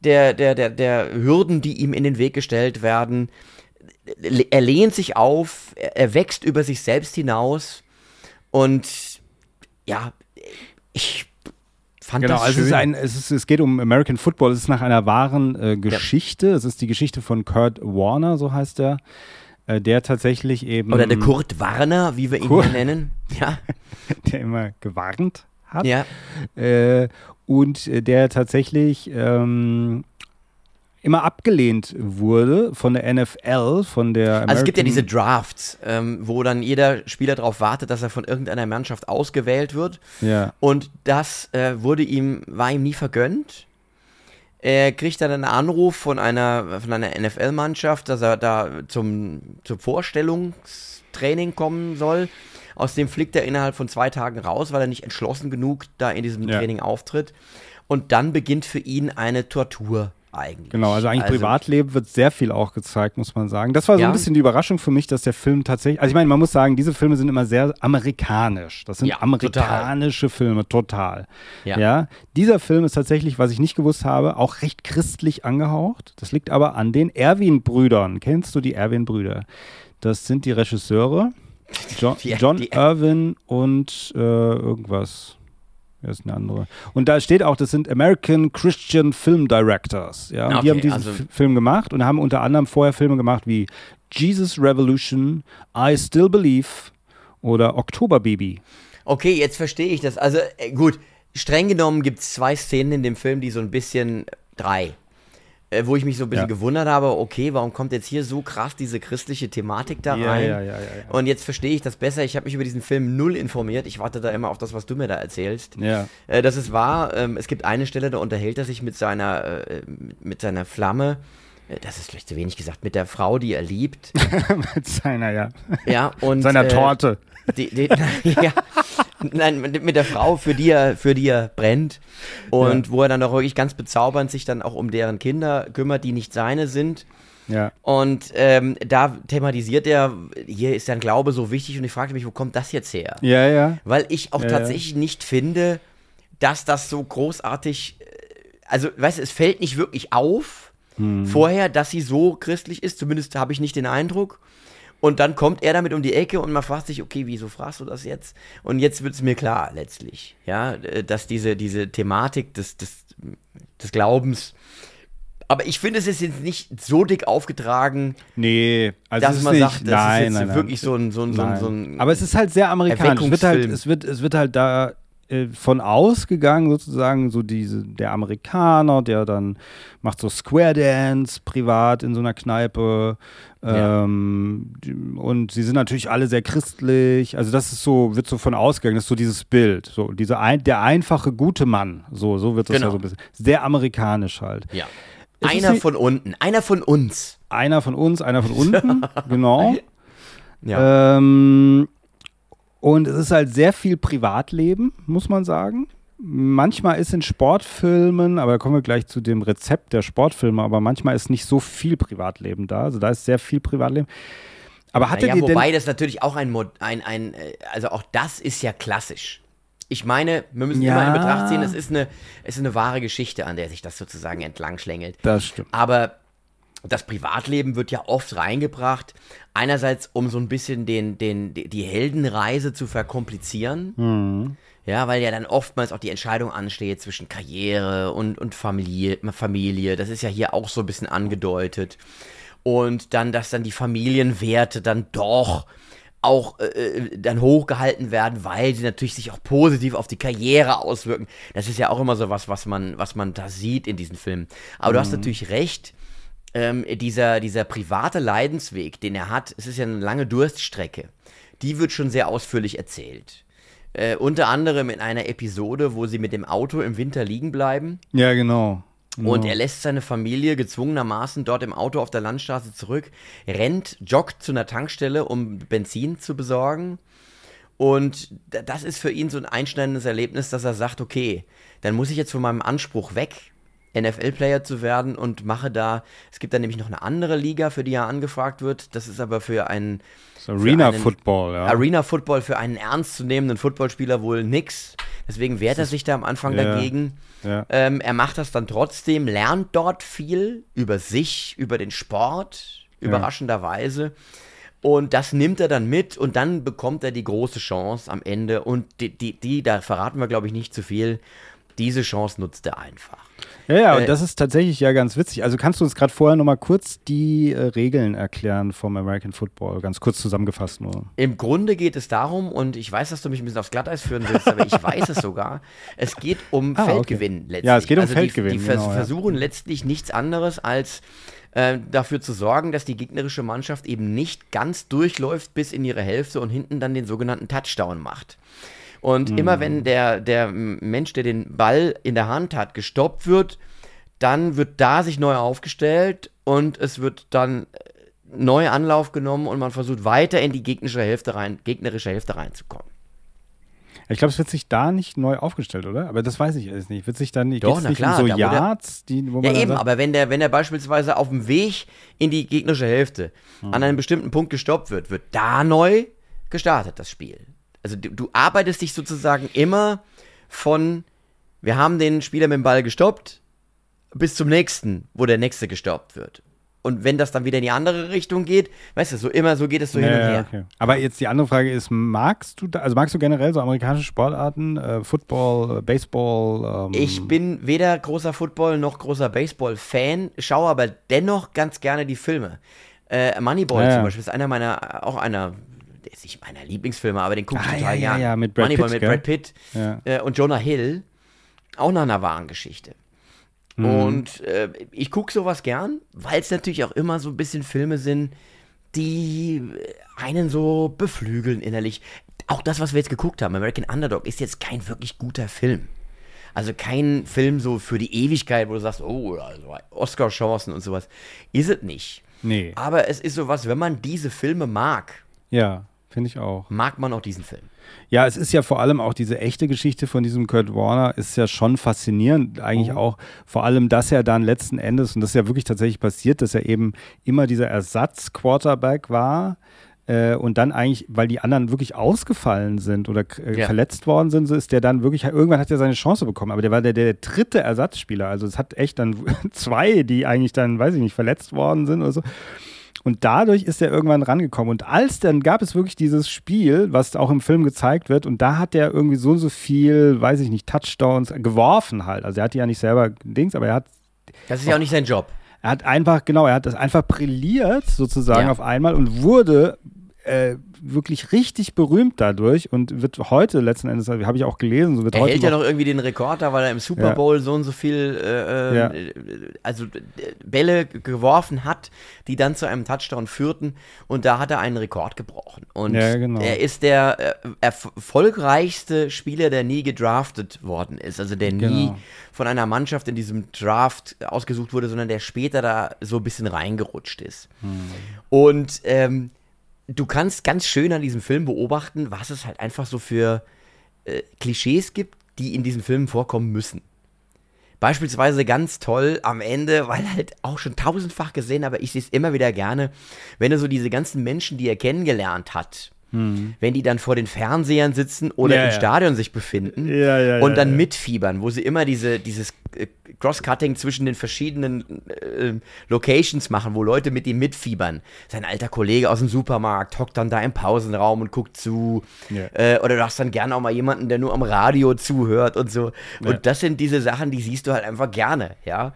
der, der, der, der Hürden, die ihm in den Weg gestellt werden. Er lehnt sich auf, er wächst über sich selbst hinaus und ja, ich fand Genau, das also schön. es, ist ein, es, ist, es geht um American Football. Es ist nach einer wahren äh, Geschichte. Es ist die Geschichte von Kurt Warner, so heißt er, der tatsächlich eben. Oder der Kurt Warner, wie wir ihn Kurt- hier nennen. Ja, der immer gewarnt hat. ja. Äh, und äh, der tatsächlich ähm, immer abgelehnt wurde von der NFL, von der Also es gibt ja American- diese Drafts, ähm, wo dann jeder Spieler darauf wartet, dass er von irgendeiner Mannschaft ausgewählt wird. Ja. Und das äh, wurde ihm, war ihm nie vergönnt. Er kriegt dann einen Anruf von einer, von einer NFL-Mannschaft, dass er da zum, zum Vorstellungstraining kommen soll. Aus dem fliegt er innerhalb von zwei Tagen raus, weil er nicht entschlossen genug da in diesem Ja. Training auftritt. Und dann beginnt für ihn eine Tortur. Eigentlich. Genau, also eigentlich also, Privatleben wird sehr viel auch gezeigt, muss man sagen. Das war so ja. ein bisschen die Überraschung für mich, dass der Film tatsächlich, also ich meine, man muss sagen, diese Filme sind immer sehr amerikanisch. Das sind ja, amerikanische total. Filme, total. Ja. ja. Dieser Film ist tatsächlich, was ich nicht gewusst habe, auch recht christlich angehaucht. Das liegt aber an den Erwin-Brüdern. Kennst du die Erwin-Brüder? Das sind die Regisseure. John, John Irwin und äh, irgendwas. Wer ist eine andere? Und da steht auch, das sind American Christian Film Directors. Ja, und okay, die haben diesen also Film gemacht und haben unter anderem vorher Filme gemacht wie Jesus Revolution, I Still Believe oder Oktober Baby. Okay, jetzt verstehe ich das. Also äh, gut, streng genommen gibt es zwei Szenen in dem Film, die so ein bisschen drei äh, wo ich mich so ein bisschen ja. gewundert habe, okay, warum kommt jetzt hier so krass diese christliche Thematik da rein? Ja, ja, Und jetzt verstehe ich das besser. Ich habe mich über diesen Film null informiert. Ich warte da immer auf das, was du mir da erzählst. Ja. Äh, das ist wahr. Ähm, es gibt eine Stelle, da unterhält er sich mit seiner, äh, mit seiner Flamme äh, das ist vielleicht zu wenig gesagt, mit der Frau, die er liebt. mit seiner, ja. Ja, und. Seiner äh, Torte. Die, die, ja, nein, mit der Frau, für die er, für die er brennt. Und ja. wo er dann auch wirklich ganz bezaubernd sich dann auch um deren Kinder kümmert, die nicht seine sind. Ja. Und ähm, da thematisiert er, hier ist dein Glaube so wichtig und ich fragte mich, wo kommt das jetzt her? Ja, ja. Weil ich auch ja, tatsächlich ja. nicht finde, dass das so großartig, äh, also, weißt du, es fällt nicht wirklich auf hm. vorher, dass sie so christlich ist, zumindest habe ich nicht den Eindruck. Und dann kommt er damit um die Ecke und man fragt sich, okay, wieso fragst du das jetzt? Und jetzt wird es mir klar, letztlich, ja, äh, dass diese, diese Thematik des, des, des Glaubens aber ich finde, es ist jetzt nicht so dick aufgetragen, nee, also dass man nicht, sagt, das nein, ist jetzt nein, wirklich nein. so ein, so ein, so ein, so ein Aber es ist halt sehr amerikanisch. Es wird halt, es wird, es wird halt da äh, von ausgegangen, sozusagen, so diese, der Amerikaner, der dann macht so Square Dance privat in so einer Kneipe. Ähm, ja. Und sie sind natürlich alle sehr christlich. Also, das ist so, wird so von ausgegangen, das ist so dieses Bild. So, dieser ein, der einfache, gute Mann. So, so wird das genau. ja so ein bisschen. Sehr amerikanisch halt. Ja. einer von unten, einer von uns. Einer von uns, einer von unten, genau. Ja. Ähm, und es ist halt sehr viel Privatleben, muss man sagen. Manchmal ist in Sportfilmen, aber da kommen wir gleich zu dem Rezept der Sportfilme, aber manchmal ist nicht so viel Privatleben da. Also da ist sehr viel Privatleben. Aber hatte naja, die wobei das natürlich auch ein, ein, ein, äh, also auch das ist ja klassisch. Ich meine, wir müssen ja. immer in Betracht ziehen, es ist, eine, es ist eine wahre Geschichte, an der sich das sozusagen entlang schlängelt. Das stimmt. Aber das Privatleben wird ja oft reingebracht, einerseits um so ein bisschen den, den, die Heldenreise zu verkomplizieren. Mhm. Ja, weil ja dann oftmals auch die Entscheidung ansteht zwischen Karriere und, und Familie, Familie. Das ist ja hier auch so ein bisschen angedeutet. Und dann, dass dann die Familienwerte dann doch auch äh, äh dann hochgehalten werden, weil sie natürlich sich auch positiv auf die Karriere auswirken. Das ist ja auch immer so was, was man, was man da sieht in diesen Filmen. Aber mhm. du hast mhm. natürlich recht ähm, dieser, dieser private Leidensweg, den er hat, es ist ja eine lange Durststrecke, die wird schon sehr ausführlich erzählt. Äh, unter anderem in einer Episode, wo sie mit dem Auto im Winter liegen bleiben. Ja, genau. Genau. Und er lässt seine Familie gezwungenermaßen dort im Auto auf der Landstraße zurück, rennt, joggt zu einer Tankstelle, um Benzin zu besorgen. Und das ist für ihn so ein einschneidendes Erlebnis, dass er sagt, okay, dann muss ich jetzt von meinem Anspruch weg, NFL-Player zu werden und mache da, es gibt da nämlich noch eine andere Liga, für die er angefragt wird. Das ist aber für einen Arena Football, ja. Arena Football für einen ernstzunehmenden Footballspieler wohl nix. Deswegen wehrt er sich da am Anfang ja, dagegen. Ja. Ähm, er macht das dann trotzdem, lernt dort viel über sich, über den Sport, überraschenderweise. Und das nimmt er dann mit und dann bekommt er die große Chance am Ende. Und die, die, die da verraten wir, glaube ich, nicht zu viel. Diese Chance nutzt er einfach. Ja, ja, und äh, das ist tatsächlich ja ganz witzig. Also kannst du uns gerade vorher nochmal kurz die äh, Regeln erklären vom American Football, ganz kurz zusammengefasst nur. Im Grunde geht es darum, und ich weiß, dass du mich ein bisschen aufs Glatteis führen willst, aber ich weiß es sogar, es geht um ah, Feldgewinn okay. letztlich. Ja, es geht um also Feldgewinn. Die, die genau, versuchen ja. letztlich nichts anderes als äh, dafür zu sorgen, dass die gegnerische Mannschaft eben nicht ganz durchläuft bis in ihre Hälfte und hinten dann den sogenannten Touchdown macht. Und mhm. immer wenn der, der Mensch, der den Ball in der Hand hat, gestoppt wird, dann wird da sich neu aufgestellt und es wird dann äh, neu Anlauf genommen und man versucht weiter in die gegnerische Hälfte rein, gegnerische Hälfte reinzukommen. Ich glaube, es wird sich da nicht neu aufgestellt, oder? Aber das weiß ich jetzt nicht. Wird sich dann nicht, Doch, na nicht klar, um so Yards, die, wo man Ja, eben, sagt, aber wenn der, wenn der beispielsweise auf dem Weg in die gegnerische Hälfte Hm. an einem bestimmten Punkt gestoppt wird, wird da neu gestartet, das Spiel. Also du, du arbeitest dich sozusagen immer von, wir haben den Spieler mit dem Ball gestoppt, bis zum nächsten, wo der nächste gestoppt wird. Und wenn das dann wieder in die andere Richtung geht, weißt du, so immer, so geht es so hin und Ja, ja, her. okay. Aber jetzt die andere Frage ist, magst du da, also magst du generell so amerikanische Sportarten, äh, Football, äh, Baseball? Ähm, Ich bin weder großer Football noch großer Baseball-Fan, schaue aber dennoch ganz gerne die Filme. Äh, Moneyball Ja, ja. zum Beispiel ist einer meiner, auch einer, der ist nicht meiner Lieblingsfilme, aber den gucke ich Ah, total ja, ja, ja, mit Brad Moneyball Pitt, mit gell? Brad Pitt Ja. äh, und Jonah Hill, auch nach einer wahren Geschichte. Mhm. Und äh, ich gucke sowas gern, weil es natürlich auch immer so ein bisschen Filme sind, die einen so beflügeln innerlich. Auch das, was wir jetzt geguckt haben, American Underdog, ist jetzt kein wirklich guter Film. Also kein Film so für die Ewigkeit, wo du sagst, oh, also Oscar-Chancen und sowas. Ist es nicht. Nee. Aber es ist sowas, wenn man diese Filme mag, Ja, finde ich auch. mag man auch diesen Film. Ja, es ist ja vor allem auch diese echte Geschichte von diesem Kurt Warner ist ja schon faszinierend. Eigentlich auch vor allem, dass er dann letzten Endes, und das ist ja wirklich tatsächlich passiert, dass er eben immer dieser Ersatz-Quarterback war. äh, Und dann eigentlich, weil die anderen wirklich ausgefallen sind oder äh, Ja. verletzt worden sind, so ist der dann wirklich, irgendwann hat er seine Chance bekommen. Aber der war der, der dritte Ersatzspieler. Also es hat echt dann zwei, die eigentlich dann, weiß ich nicht, verletzt worden sind oder so. Und dadurch ist er irgendwann rangekommen. Und als dann gab es wirklich dieses Spiel, was auch im Film gezeigt wird, und da hat er irgendwie so und so viel, weiß ich nicht, Touchdowns geworfen halt. Also er hat die ja nicht selber Dings, aber er hat, Das ist ja auch nicht sein Job. er hat einfach, genau, er hat das einfach brilliert sozusagen Ja. auf einmal und wurde äh, wirklich richtig berühmt dadurch und wird heute letzten Endes, habe ich auch gelesen, so wird Er heute hält ja noch irgendwie den Rekord da, weil er im Super Ja. Bowl so und so viel äh, Ja. äh, also äh, Bälle geworfen hat, die dann zu einem Touchdown führten und da hat er einen Rekord gebrochen. Und Ja, genau. er ist der äh, erfolgreichste Spieler, der nie gedraftet worden ist, also der nie Genau. von einer Mannschaft in diesem Draft ausgesucht wurde, sondern der später da so ein bisschen reingerutscht ist. Hm. Und ähm, du kannst ganz schön an diesem Film beobachten, was es halt einfach so für äh, Klischees gibt, die in diesen Filmen vorkommen müssen. Beispielsweise ganz toll am Ende, weil halt auch schon tausendfach gesehen, aber ich sehe es immer wieder gerne, wenn er so diese ganzen Menschen, die er kennengelernt hat, wenn die dann vor den Fernsehern sitzen oder Ja, im ja. Stadion sich befinden Ja, und dann mitfiebern, wo sie immer diese, dieses äh, Cross-Cutting zwischen den verschiedenen äh, Locations machen, wo Leute mit ihm mitfiebern. Sein alter Kollege aus dem Supermarkt hockt dann da im Pausenraum und guckt zu. Äh, oder du hast dann gerne auch mal jemanden, der nur am Radio zuhört und so. Und das sind diese Sachen, die siehst du halt einfach gerne, ja.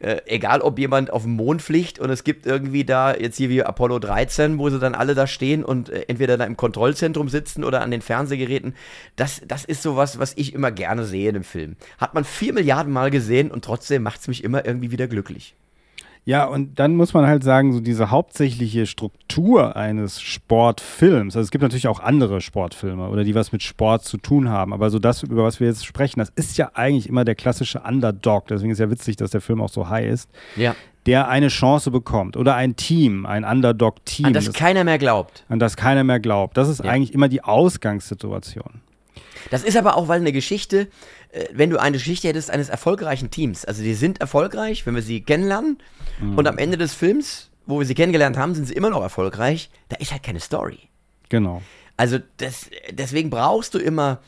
Äh, egal, ob jemand auf dem Mond fliegt und es gibt irgendwie da, jetzt hier wie Apollo 13, wo sie dann alle da stehen und äh, entweder da im Kontrollzentrum sitzen oder an den Fernsehgeräten. Das, das ist sowas, was ich immer gerne sehe in einem Film. Hat man vier Milliarden Mal gesehen und trotzdem macht es mich immer irgendwie wieder glücklich. Ja, und dann muss man halt sagen, so diese hauptsächliche Struktur eines Sportfilms, also es gibt natürlich auch andere Sportfilme oder die was mit Sport zu tun haben, aber so das, über was wir jetzt sprechen, das ist ja eigentlich immer der klassische Underdog, deswegen ist ja witzig, dass der Film auch so high ist, Ja. der eine Chance bekommt oder ein Team, ein Underdog-Team, An das das- keiner mehr glaubt. an das keiner mehr glaubt. Das ist Ja. eigentlich immer die Ausgangssituation. Das ist aber auch, weil eine Geschichte, äh, wenn du eine Geschichte hättest eines erfolgreichen Teams, also die sind erfolgreich, wenn wir sie kennenlernen, und am Ende des Films, wo wir sie kennengelernt haben, sind sie immer noch erfolgreich, da ist halt keine Story. Genau. Also das, deswegen brauchst du immer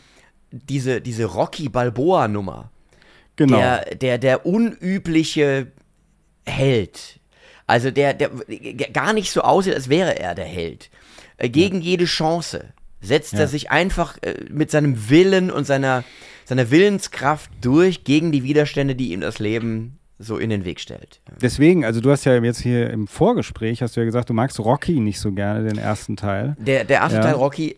diese, diese Rocky Balboa-Nummer. Genau. Der, der, der unübliche Held. Also der, der gar nicht so aussieht, als wäre er der Held. Äh, Gegen jede Chance setzt Ja. er sich einfach äh, mit seinem Willen und seiner, seiner Willenskraft durch gegen die Widerstände, die ihm das Leben so in den Weg stellt. Deswegen, also du hast ja jetzt hier im Vorgespräch, hast du ja gesagt, du magst Rocky nicht so gerne, den ersten Teil. Der, der erste Ja. Teil Rocky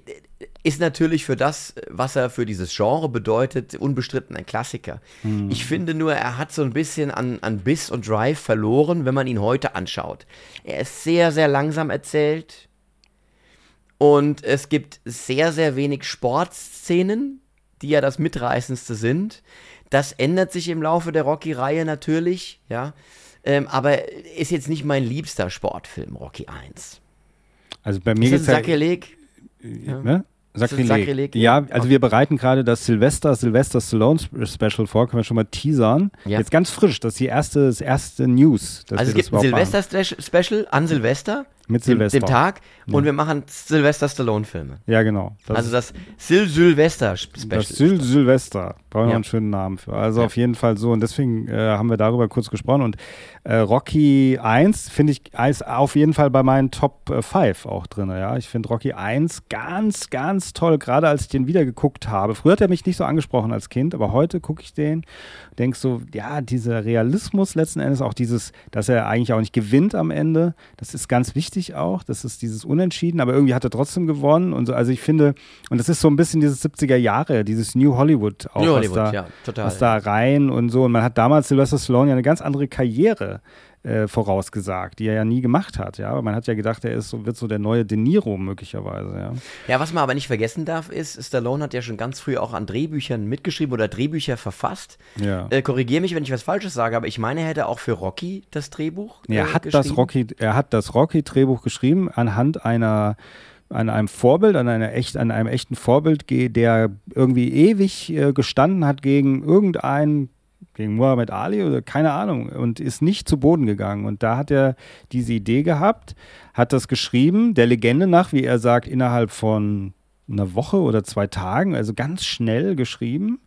ist natürlich für das, was er für dieses Genre bedeutet, unbestritten ein Klassiker. Hm. Ich finde nur, er hat so ein bisschen an, an Biss und Drive verloren, wenn man ihn heute anschaut. Er ist sehr, sehr langsam erzählt und es gibt sehr, sehr wenig Sportszenen, die ja das Mitreißendste sind. Das ändert sich im Laufe der Rocky-Reihe natürlich, ja. Ähm, aber ist jetzt nicht mein liebster Sportfilm, Rocky 1. Also bei mir Ist das geht's ja, Sakrileg? ne? Sakrileg. Sakrileg. Ja, also wir bereiten gerade das Silvester, Silvester Stallone Special vor, können wir schon mal teasern. Ja. Jetzt ganz frisch, das ist die erste, das erste News. Also es gibt ein Silvester Special an Silvester. Mit Silvester. Dem, dem Tag. Ja. Und wir machen Silvester Stallone-Filme. Ja, genau. Das also das Sil-Sylvester-Special. Das Sil-Sylvester. Brauchen wir ja. einen schönen Namen für. Also ja. auf jeden Fall so. Und deswegen äh, haben wir darüber kurz gesprochen. Und äh, Rocky 1 finde ich ist auf jeden Fall bei meinen Top 5 äh, auch drin. Ja? Ich finde Rocky 1 ganz, ganz toll. Gerade als ich den wieder geguckt habe. Früher hat er mich nicht so angesprochen als Kind, aber heute gucke ich den. Denke so, ja, dieser Realismus letzten Endes, auch dieses, dass er eigentlich auch nicht gewinnt am Ende, das ist ganz wichtig auch. Das ist dieses Unentschieden, aber irgendwie hat er trotzdem gewonnen. Und so, also ich finde, und das ist so ein bisschen dieses 70er Jahre, dieses New Hollywood auch, New Hollywood, da, ja, total. Was da rein und so. Und man hat damals Sylvester Stallone ja eine ganz andere Karriere äh, vorausgesagt, die er ja nie gemacht hat. Ja, aber man hat ja gedacht, er ist so, wird so der neue De Niro möglicherweise. Ja. ja, was man aber nicht vergessen darf, ist, Stallone hat ja schon ganz früh auch an Drehbüchern mitgeschrieben oder Drehbücher verfasst. Ja. Äh, Korrigiere mich, wenn ich was Falsches sage, aber ich meine, er hätte auch für Rocky das Drehbuch. Äh, er hat das Rocky, er hat das Rocky-Drehbuch geschrieben anhand einer an einem Vorbild, an, einer echt, an einem echten Vorbild, der irgendwie ewig äh, gestanden hat gegen irgendeinen gegen Muhammad Ali oder keine Ahnung und ist nicht zu Boden gegangen. Und da hat er diese Idee gehabt, hat das geschrieben, der Legende nach, wie er sagt, innerhalb von einer Woche oder zwei Tagen, also ganz schnell geschrieben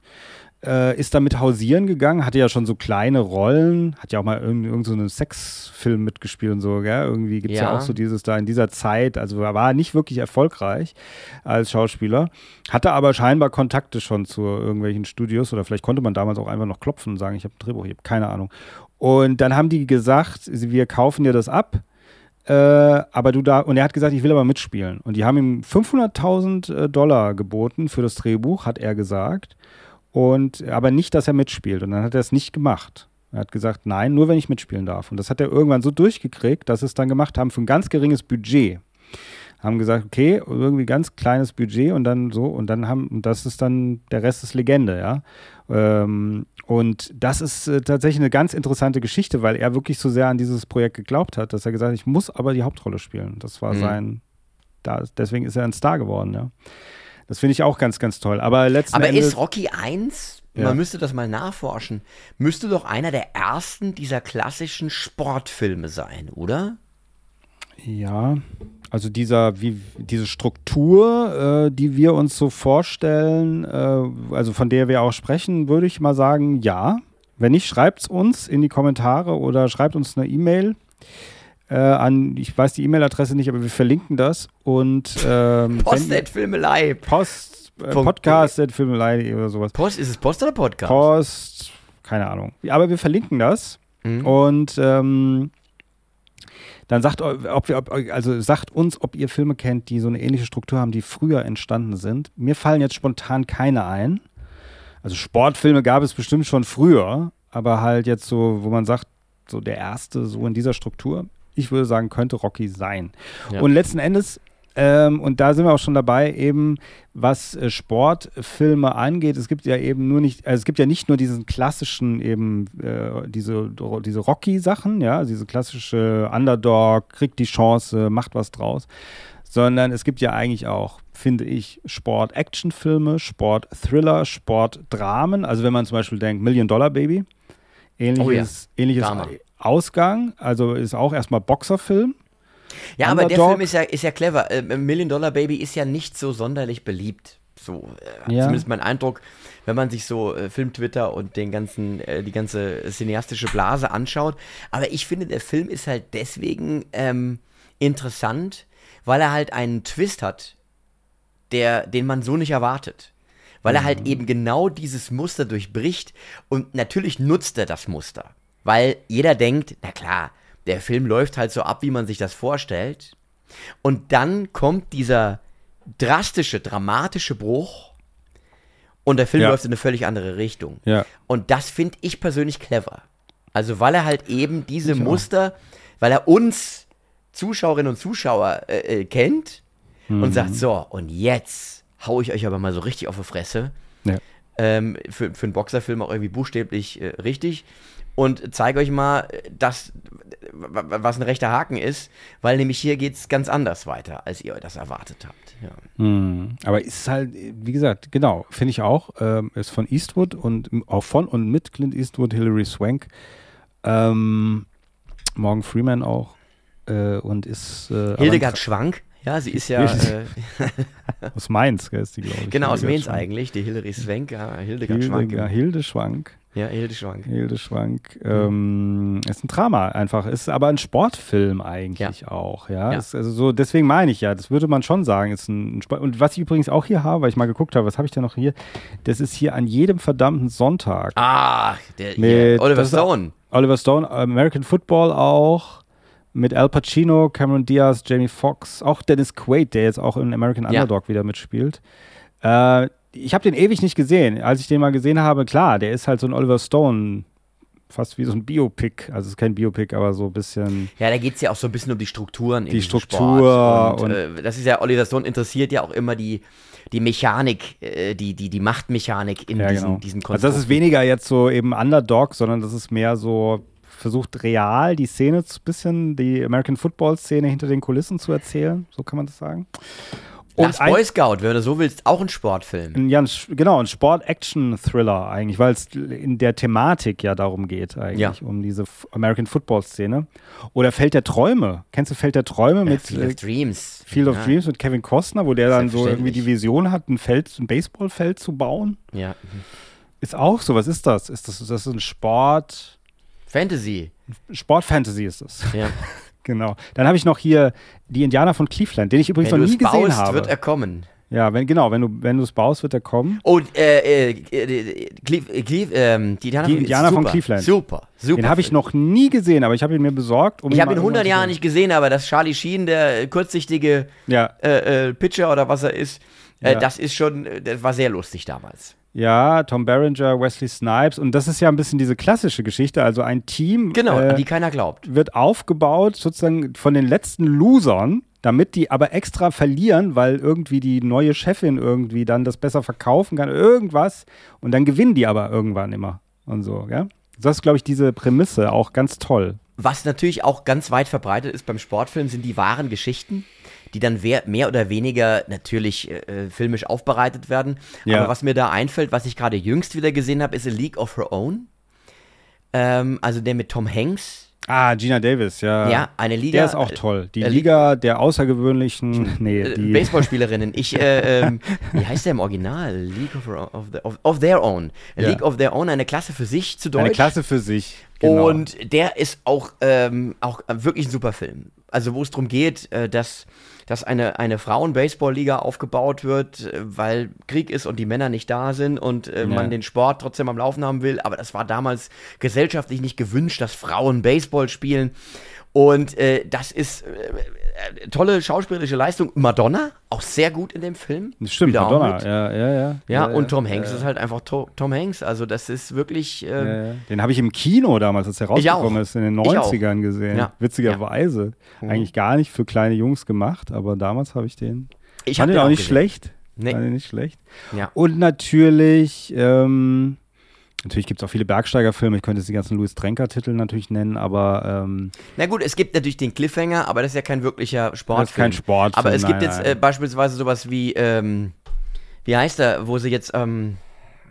äh, ist damit hausieren gegangen, hatte ja schon so kleine Rollen, hat ja auch mal irgendeinen irgend so einen Sexfilm mitgespielt und so, gell? Irgendwie gibt es ja. ja. auch so dieses da in dieser Zeit, also er war nicht wirklich erfolgreich als Schauspieler, hatte aber scheinbar Kontakte schon zu irgendwelchen Studios oder vielleicht konnte man damals auch einfach noch klopfen und sagen, ich habe ein Drehbuch, ich habe keine Ahnung. Und dann haben die gesagt, wir kaufen dir das ab. Äh, aber du da, und er hat gesagt, ich will aber mitspielen. Und die haben ihm 500.000 äh, Dollar geboten für das Drehbuch, hat er gesagt. Und aber nicht, dass er mitspielt. Und dann hat er es nicht gemacht. Er hat gesagt, nein, nur wenn ich mitspielen darf. Und das hat er irgendwann so durchgekriegt, dass sie es dann gemacht haben für ein ganz geringes Budget. Haben gesagt, okay, irgendwie ganz kleines Budget und dann so, und dann haben, und das ist dann, der Rest ist Legende, ja. Ähm, und das ist äh, tatsächlich eine ganz interessante Geschichte, weil er wirklich so sehr an dieses Projekt geglaubt hat, dass er gesagt hat, ich muss aber die Hauptrolle spielen. Das war mhm. sein, da, deswegen ist er ein Star geworden, ja. Das finde ich auch ganz, ganz toll. Aber letzten Aber Endes, ist Rocky 1, ja. man müsste das mal nachforschen, müsste doch einer der ersten dieser klassischen Sportfilme sein, oder? Ja, also dieser, wie, diese Struktur, äh, die wir uns so vorstellen, äh, also von der wir auch sprechen, würde ich mal sagen, ja. Wenn nicht, schreibt es uns in die Kommentare oder schreibt uns eine E-Mail äh, an, ich weiß die E-Mail-Adresse nicht, aber wir verlinken das. Und ähm, Post.filmelei. Post, äh, Podcast.filmelei oder sowas. Post, ist es Post oder Podcast? Post, keine Ahnung. Aber wir verlinken das. Mhm. Und ähm, dann sagt, ob wir, ob, also sagt uns, ob ihr Filme kennt, die so eine ähnliche Struktur haben, die früher entstanden sind. Mir fallen jetzt spontan keine ein. Also Sportfilme gab es bestimmt schon früher, aber halt jetzt so, wo man sagt, so der erste so in dieser Struktur ich würde sagen, könnte Rocky sein. Ja. Und letzten Endes ähm, und da sind wir auch schon dabei, eben was äh, Sportfilme angeht. Es gibt ja eben nur nicht, also es gibt ja nicht nur diesen klassischen eben äh, diese, diese Rocky-Sachen, ja, diese klassische Underdog, kriegt die Chance, macht was draus, sondern es gibt ja eigentlich auch, finde ich, Sport-Action-Filme, Sport-Thriller, Sport-Dramen. Also wenn man zum Beispiel denkt, Million Dollar Baby, ähnliches, oh ja. ähnliches Ausgang, also ist auch erstmal Boxerfilm. Ja, Underdog. aber der Film ist ja, ist ja clever. Äh, Million Dollar Baby ist ja nicht so sonderlich beliebt. So, äh, ja. zumindest mein Eindruck, wenn man sich so äh, Film-Twitter und den ganzen, äh, die ganze cineastische Blase anschaut. Aber ich finde, der Film ist halt deswegen ähm, interessant, weil er halt einen Twist hat, der, den man so nicht erwartet. Weil er halt mhm. eben genau dieses Muster durchbricht und natürlich nutzt er das Muster weil jeder denkt, na klar, der Film läuft halt so ab, wie man sich das vorstellt. Und dann kommt dieser drastische, dramatische Bruch und der Film ja. läuft in eine völlig andere Richtung. Ja. Und das finde ich persönlich clever. Also weil er halt eben diese ich Muster, auch. weil er uns Zuschauerinnen und Zuschauer äh, äh, kennt mhm. und sagt, so, und jetzt hau ich euch aber mal so richtig auf die Fresse. Ja. Ähm, für, für einen Boxerfilm auch irgendwie buchstäblich äh, richtig und zeige euch mal, dass was ein rechter Haken ist, weil nämlich hier geht es ganz anders weiter, als ihr das erwartet habt. Ja. Hm. Aber ist halt, wie gesagt, genau, finde ich auch, ähm, ist von Eastwood und auch von und mit Clint Eastwood, Hilary Swank, ähm, Morgan Freeman auch äh, und ist äh, Hildegard Schwank. Ja, sie ist ja. Äh, aus Mainz ist die, glaube ich. Genau, aus Mainz eigentlich, die Hilary Swank, ja, Hildegard Hilde, Schwank. Hilde Schwank. Ja, Hilde Schwank. Hilde Schwank. Ähm, ist ein Drama einfach. Ist aber ein Sportfilm eigentlich ja. auch. Ja, ja. Also so, deswegen meine ich ja, das würde man schon sagen. Ist ein, Sport und was ich übrigens auch hier habe, weil ich mal geguckt habe, was habe ich denn noch hier? Das ist hier an jedem verdammten Sonntag. Ah, der, mit, Oliver Stone. Oliver Stone, American Football auch mit Al Pacino, Cameron Diaz, Jamie Foxx, auch Dennis Quaid, der jetzt auch in American Underdog ja. wieder mitspielt. Äh, ich habe den ewig nicht gesehen. Als ich den mal gesehen habe, klar, der ist halt so ein Oliver Stone, fast wie so ein Biopic. Also es ist kein Biopic, aber so ein bisschen. Ja, da geht es ja auch so ein bisschen um die Strukturen. Die Struktur. Und, und äh, das ist ja, Oliver Stone interessiert ja auch immer die, die Mechanik, äh, die, die, die Machtmechanik in ja, diesen, genau. diesen Konstrukten. Also das ist weniger jetzt so eben Underdog, sondern das ist mehr so versucht real die Szene ein bisschen, die American Football Szene hinter den Kulissen zu erzählen, so kann man das sagen. Und Boy Scout, wenn du so willst, auch ein Sportfilm. Ja, ein, genau, ein Sport-Action-Thriller eigentlich, weil es in der Thematik ja darum geht, eigentlich, ja. um diese American Football-Szene. Oder Feld der Träume. Kennst du Feld der Träume ja, mit Field of äh, Dreams? Field of Dreams mit Kevin Costner, wo der dann so irgendwie die Vision hat, ein Feld, ein Baseballfeld zu bauen. Ja. Ist auch so. Was ist das? Ist das, das ist ein Sport? Fantasy. Sport-Fantasy ist es. Ja. genau. Dann habe ich noch hier die Indianer von Cleveland, den ich übrigens wenn noch nie gesehen baust, habe. wird er kommen. Ja, wenn, genau, wenn du wenn es baust, wird er kommen. Oh, äh, äh, äh, äh, ähm, die Indianer, die Indianer super, von Cleveland. Super, super. Den habe ich noch nie gesehen, aber ich habe ihn mir besorgt. Um ich habe ihn 100 Jahre nicht gesehen, aber das Charlie Sheen, der kurzsichtige ja. äh, äh, Pitcher oder was er ist, ja. das ist schon, das war sehr lustig damals. Ja, Tom Berenger, Wesley Snipes. Und das ist ja ein bisschen diese klassische Geschichte. Also ein Team. Genau, äh, an die keiner glaubt. Wird aufgebaut sozusagen von den letzten Losern, damit die aber extra verlieren, weil irgendwie die neue Chefin irgendwie dann das besser verkaufen kann, irgendwas. Und dann gewinnen die aber irgendwann immer. Und so, ja. Das ist, glaube ich, diese Prämisse auch ganz toll. Was natürlich auch ganz weit verbreitet ist beim Sportfilm, sind die wahren Geschichten die dann mehr oder weniger natürlich äh, filmisch aufbereitet werden. Ja. Aber was mir da einfällt, was ich gerade jüngst wieder gesehen habe, ist A League of Her Own. Ähm, also der mit Tom Hanks. Ah, Gina Davis, ja. Ja, eine Liga. Der ist auch toll. Die äh, Liga der außergewöhnlichen, nee, äh, die Baseballspielerinnen. Ich, äh, ähm, wie heißt der im Original? League of, of, the, of, of Their Own. A ja. League of Their Own, eine Klasse für sich zu Deutsch. Eine Klasse für sich. Genau. Und der ist auch, ähm, auch wirklich ein super Film. Also wo es darum geht, äh, dass dass eine, eine Frauen-Baseball-Liga aufgebaut wird, äh, weil Krieg ist und die Männer nicht da sind und äh, ja. man den Sport trotzdem am Laufen haben will. Aber das war damals gesellschaftlich nicht gewünscht, dass Frauen Baseball spielen. Und äh, das ist äh, tolle schauspielerische Leistung. Madonna, auch sehr gut in dem Film. Stimmt, Wieder Madonna, ja, ja, ja, ja. und Tom Hanks ist halt einfach to Tom Hanks. Also das ist wirklich. Äh, Den habe ich im Kino damals, als er rausgekommen ist, in den 90ern gesehen. Witzigerweise. Eigentlich gar nicht für kleine Jungs gemacht, aber damals habe ich den. Ich fand den auch nicht gesehen. schlecht. Nee. Fand den nicht schlecht. Ja. Und natürlich. Ähm, Natürlich gibt es auch viele Bergsteigerfilme. Ich könnte jetzt die ganzen Louis Trenker-Titel natürlich nennen, aber. Ähm, Na gut, es gibt natürlich den Cliffhanger, aber das ist ja kein wirklicher Sportfilm. Das ist kein Sport. Aber es nein, gibt jetzt äh, beispielsweise sowas wie, ähm, wie heißt er, wo sie jetzt, ähm,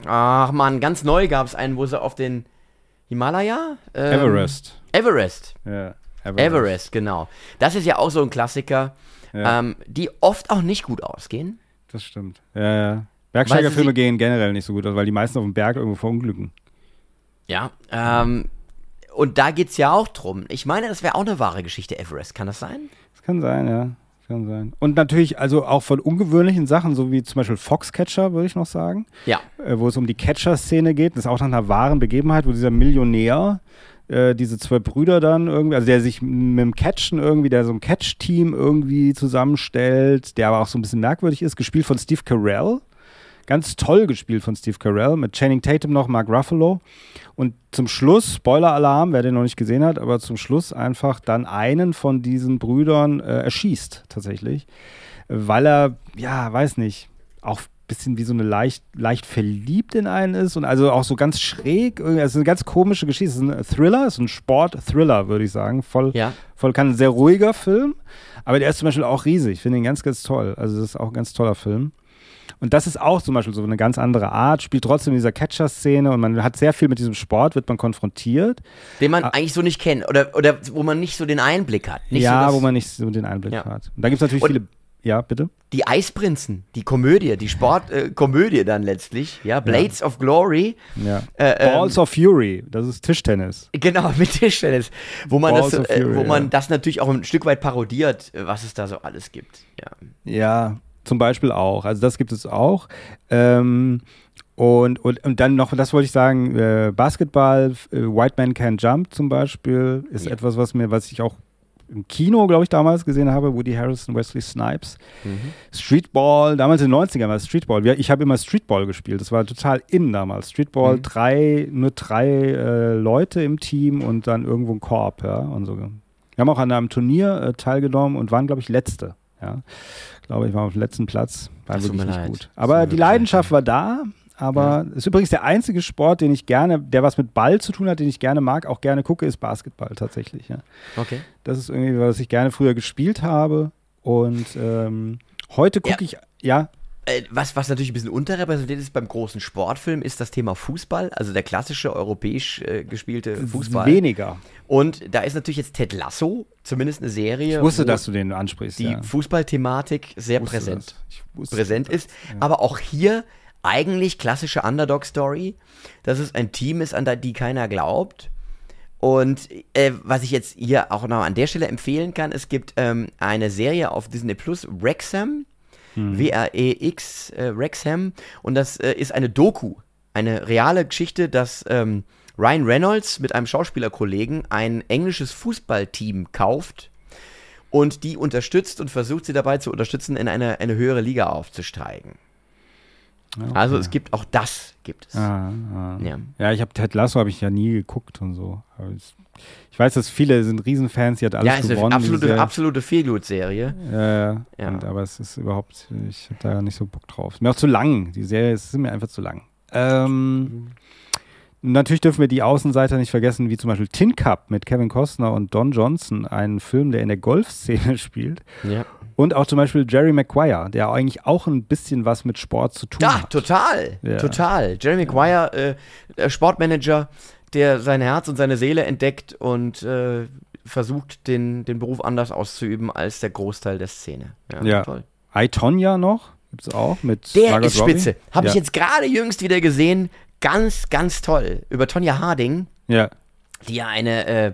ach man, ganz neu gab es einen, wo sie auf den Himalaya? Ähm, Everest. Everest. Ja. Everest. Everest, genau. Das ist ja auch so ein Klassiker, ja. ähm, die oft auch nicht gut ausgehen. Das stimmt. Ja, ja. Bergsteigerfilme gehen generell nicht so gut aus, weil die meisten auf dem Berg irgendwo verunglücken. Ja, ähm, und da geht es ja auch drum. Ich meine, das wäre auch eine wahre Geschichte, Everest. Kann das sein? Das kann sein, ja. Kann sein. Und natürlich, also auch von ungewöhnlichen Sachen, so wie zum Beispiel Foxcatcher, würde ich noch sagen. Ja. Äh, wo es um die Catcher-Szene geht. Das ist auch nach einer wahren Begebenheit, wo dieser Millionär äh, diese zwei Brüder dann irgendwie, also der sich mit dem Catchen irgendwie, der so ein Catch-Team irgendwie zusammenstellt, der aber auch so ein bisschen merkwürdig ist, gespielt von Steve Carell. Ganz toll gespielt von Steve Carell, mit Channing Tatum noch, Mark Ruffalo. Und zum Schluss, Spoiler-Alarm, wer den noch nicht gesehen hat, aber zum Schluss einfach dann einen von diesen Brüdern äh, erschießt, tatsächlich. Weil er, ja, weiß nicht, auch bisschen wie so eine leicht, leicht verliebt in einen ist und also auch so ganz schräg. Es ist eine ganz komische Geschichte. Es ist ein Thriller, es ist ein Sport-Thriller, würde ich sagen. Voll, Ja. voll kann ein sehr ruhiger Film, aber der ist zum Beispiel auch riesig. Ich finde ihn ganz, ganz toll. Also, das ist auch ein ganz toller Film. Und das ist auch zum Beispiel so eine ganz andere Art, spielt trotzdem in dieser Catcher-Szene und man hat sehr viel mit diesem Sport, wird man konfrontiert. Den man eigentlich so nicht kennt oder, oder wo man nicht so den Einblick hat. Nicht ja, so wo man nicht so den Einblick Ja. hat. Und da gibt es natürlich Und- viele. Ja, bitte? Die Eisprinzen, die Komödie, die Sportkomödie äh, dann letztlich, ja, Blades of Glory. Ja. Äh, ähm, Balls of Fury, das ist Tischtennis. Genau, mit Tischtennis, wo man Balls das, of äh, Fury, wo man ja. das natürlich auch ein Stück weit parodiert, was es da so alles gibt. Ja. Ja, zum Beispiel auch. Also das gibt es auch. Ähm, und, und, und dann noch, das wollte ich sagen, äh, Basketball, äh, White Man Can Jump zum Beispiel, ist Ja. etwas, was mir, was ich auch im Kino, glaube ich, damals gesehen habe, Woody Harrison, Wesley Snipes. Streetball, damals in den 90ern war es Streetball. Ich habe immer Streetball gespielt. Das war total in damals. Streetball, drei, nur drei äh, Leute im Team und dann irgendwo ein Korb, ja. Und so. Wir haben auch an einem Turnier äh, teilgenommen und waren, glaube ich, Letzte. Ja. Ich glaube, ich war auf dem letzten Platz. War Das wirklich nicht leid. gut. Aber die Leidenschaft war da. Aber ist übrigens der einzige Sport, den ich gerne, der was mit Ball zu tun hat, den ich gerne mag, auch gerne gucke, ist Basketball tatsächlich. Ja. Okay. Das ist irgendwie, was ich gerne früher gespielt habe. Und ähm, heute gucke Ja. ich, ja, was, was natürlich ein bisschen unterrepräsentiert ist beim großen Sportfilm, ist das Thema Fußball, also der klassische europäisch äh, gespielte Fußball. weniger. Und da ist natürlich jetzt Ted Lasso, zumindest eine Serie, Ich wusste, dass du den ansprichst. die ja. Fußballthematik sehr präsent. wusste präsent ist. Aber auch hier eigentlich klassische Underdog-Story, dass es ein Team ist, an die keiner glaubt. Und äh, was ich jetzt hier auch noch an der Stelle empfehlen kann, es gibt ähm, eine Serie auf Disney Plus, Wrexham, W-R-E-X, äh, Wrexham. Und das äh, ist eine Doku, eine reale Geschichte, dass ähm, Ryan Reynolds mit einem Schauspielerkollegen ein englisches Fußballteam kauft und die unterstützt und versucht sie dabei zu unterstützen, in eine, eine höhere Liga aufzusteigen. Ja, okay. Also es gibt auch das gibt es. Ah, ah. Ja. Ja, ich habe Ted Lasso habe ich ja nie geguckt und so. Ich weiß, dass viele sind Riesenfans, die hat alles Ja, ist eine gewonnen. die absolute, absolute Feelgood-Serie. Ja, ja. Ja. Und, aber es ist überhaupt, ich habe da nicht so Bock drauf. Ist mir auch zu lang. Die Serie ist, ist mir einfach zu lang. Ähm, natürlich dürfen wir die Außenseiter nicht vergessen, wie zum Beispiel Tin Cup mit Kevin Costner und Don Johnson, einen Film, der in der Golfszene spielt. Ja. Und auch zum Beispiel Jerry Maguire, der eigentlich auch ein bisschen was mit Sport zu tun Ja, hat. total. Ja. Total. Jeremy Maguire, äh, der Sportmanager, der sein Herz und seine Seele entdeckt und äh, versucht, den, den Beruf anders auszuüben als der Großteil der Szene. Ja. toll. I, Tonya noch, gibt es auch mit Der Margot ist Robbie. spitze. Habe ich Ja. jetzt gerade jüngst wieder gesehen. Ganz, ganz toll. Über Tonja Harding, Ja, die ja eine äh,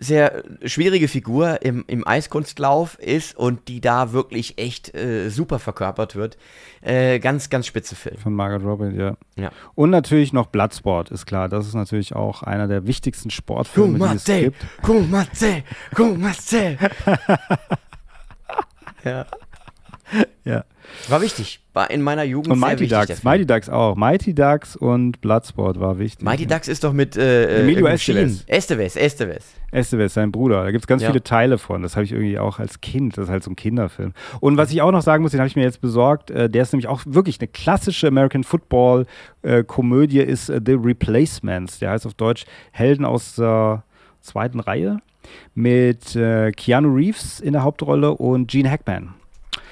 sehr schwierige Figur im, im Eiskunstlauf ist und die da wirklich echt äh, super verkörpert wird. Äh, ganz, ganz spitze Film. von Margot Robbie, ja. Ja. Und natürlich noch Bloodsport, ist klar. Das ist natürlich auch einer der wichtigsten Sportfilme, die es Kumate, gibt. Kumate, Kumate. ja. Ja. War wichtig. War in meiner Jugend Und sehr Mighty wichtig. Ducks. Mighty Ducks auch. Mighty Ducks und Bloodsport war wichtig. Mighty Ducks ist doch mit äh, Emilio äh, Estevez. Sheen. Estevez, Estevez. Estevez, sein Bruder. Da gibt es ganz Ja. viele Teile von. Das habe ich irgendwie auch als Kind. Das ist halt so ein Kinderfilm. Und was ich auch noch sagen muss, den habe ich mir jetzt besorgt, äh, der ist nämlich auch wirklich eine klassische American Football äh, Komödie, ist äh, The Replacements. Der heißt auf Deutsch Helden aus der zweiten Reihe mit äh, Keanu Reeves in der Hauptrolle und Gene Hackman.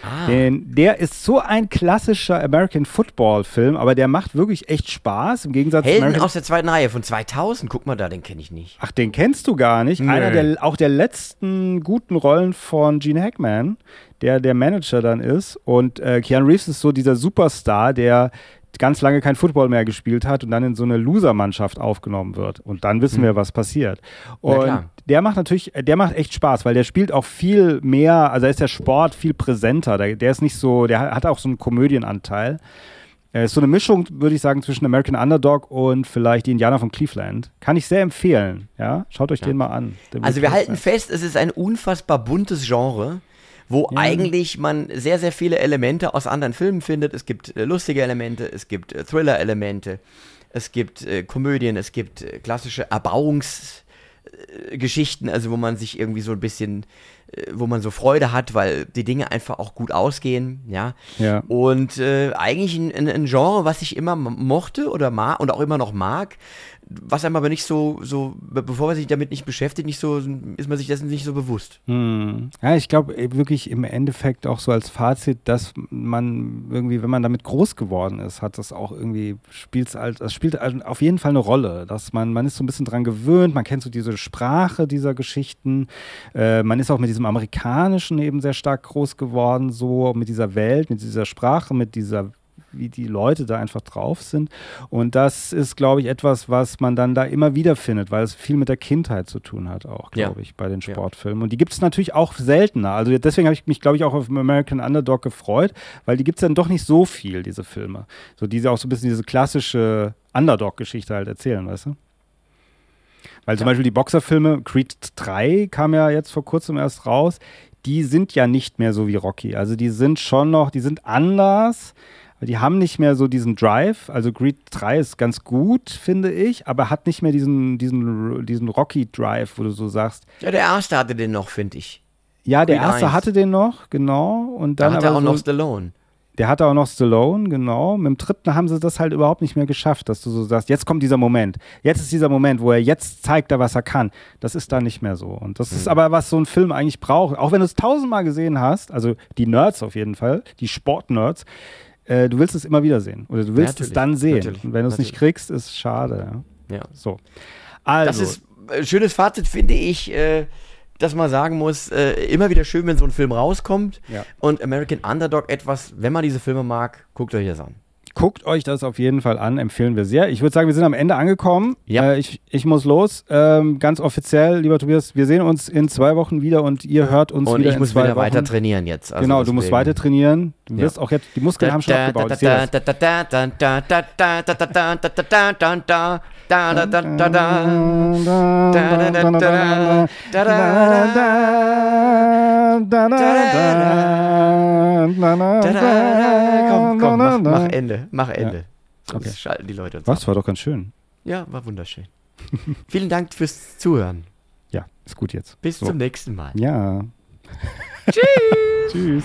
Ah. Den, der ist so ein klassischer American Football Film, aber der macht wirklich echt Spaß im Gegensatz zu Helden American aus der zweiten Reihe von 2000. Guck mal da, den kenne ich nicht. Ach, den kennst du gar nicht. Nö. Einer der auch der letzten guten Rollen von Gene Hackman, der der Manager dann ist. Und äh, Keanu Reeves ist so dieser Superstar, der ganz lange kein Football mehr gespielt hat und dann in so eine Loser-Mannschaft aufgenommen wird. Und dann wissen wir, was passiert. Na Und klar. Der macht natürlich, der macht echt Spaß, weil der spielt auch viel mehr, also da ist der Sport viel präsenter. Der, der ist nicht so, der hat auch so einen Komödienanteil. Er ist so eine Mischung, würde ich sagen, zwischen American Underdog und vielleicht die Indianer von Cleveland. Kann ich sehr empfehlen. Ja, schaut euch den mal an. The Also wir halten fest, es ist ein unfassbar buntes Genre, wo eigentlich man sehr, sehr viele Elemente aus anderen Filmen findet. Es gibt äh, lustige Elemente, es gibt äh, Thriller-Elemente, es gibt äh, Komödien, es gibt äh, klassische Erbauungsszenen äh, Geschichten, also wo man sich irgendwie so ein bisschen, äh, wo man so Freude hat, weil die Dinge einfach auch gut ausgehen, ja. Ja. Und äh, eigentlich ein, ein, ein Genre, was ich immer mochte oder mag und auch immer noch mag, was einem aber nicht so, so, bevor man sich damit nicht beschäftigt, nicht so, ist man sich dessen nicht so bewusst. Hm. Ja, ich glaube wirklich im Endeffekt auch so als Fazit, dass man irgendwie, wenn man damit groß geworden ist, hat das auch irgendwie, spielt das spielt auf jeden Fall eine Rolle, dass man, man ist so ein bisschen dran gewöhnt, man kennt so diese Sprache dieser Geschichten, äh, man ist auch mit diesem Amerikanischen eben sehr stark groß geworden, so mit dieser Welt, mit dieser Sprache, mit dieser wie die Leute da einfach drauf sind. Und das ist, glaube ich, etwas, was man dann da immer wieder findet, weil es viel mit der Kindheit zu tun hat, auch, glaube ja. ich, bei den Sportfilmen. Und die gibt es natürlich auch seltener. Also deswegen habe ich mich, glaube ich, auch auf American Underdog gefreut, weil die gibt es dann doch nicht so viel, diese Filme. So diese auch so ein bisschen diese klassische Underdog-Geschichte halt erzählen, weißt du? Weil zum Beispiel die Boxerfilme, Creed 3 kam ja jetzt vor kurzem erst raus, die sind ja nicht mehr so wie Rocky. Also die sind schon noch, die sind anders, die haben nicht mehr so diesen Drive. Also Greed 3 ist ganz gut, finde ich, aber hat nicht mehr diesen, diesen, diesen Rocky-Drive, wo du so sagst. Ja, der erste hatte den noch, finde ich. Ja, der Creed erste 1. hatte den noch, genau. Und dann da hatte auch so, noch Stallone. Der hatte auch noch Stallone, genau. Mit dem dritten haben sie das halt überhaupt nicht mehr geschafft, dass du so sagst, jetzt kommt dieser Moment. Jetzt ist dieser Moment, wo er jetzt zeigt, was er kann. Das ist da nicht mehr so. Und das mhm. ist aber, was so ein Film eigentlich braucht. Auch wenn du es tausendmal gesehen hast, also die Nerds auf jeden Fall, die Sportnerds, äh, du willst es immer wieder sehen. Oder du willst ja, es dann sehen. Natürlich, Und wenn du es nicht kriegst, ist es schade. Ja. So. Also. Das ist ein äh, schönes Fazit, finde ich. Äh, dass man sagen muss, immer wieder schön, wenn so ein Film rauskommt. Ja. Und American Underdog etwas, wenn man diese Filme mag, guckt euch das an. Guckt euch das auf jeden Fall an, empfehlen wir sehr. Ich würde sagen, wir sind am Ende angekommen. Ja. Äh, ich, ich muss los. Ähm, ganz offiziell, lieber Tobias, wir sehen uns in zwei Wochen wieder und ihr hört uns und wieder. Und ich muss wieder Wochen. weiter trainieren jetzt. Also genau, du musst weiter trainieren. Du ja. wirst auch jetzt, die Muskeln haben schon abgebaut. Komm, komm, mach, mach Ende, mach Ende. Ja. Okay. schalten die Leute uns Was, ab. war doch ganz schön. Ja, war wunderschön. Vielen Dank fürs Zuhören. Ja, ist gut jetzt. Bis so. zum nächsten Mal. Ja. Tschüss. Tschüss.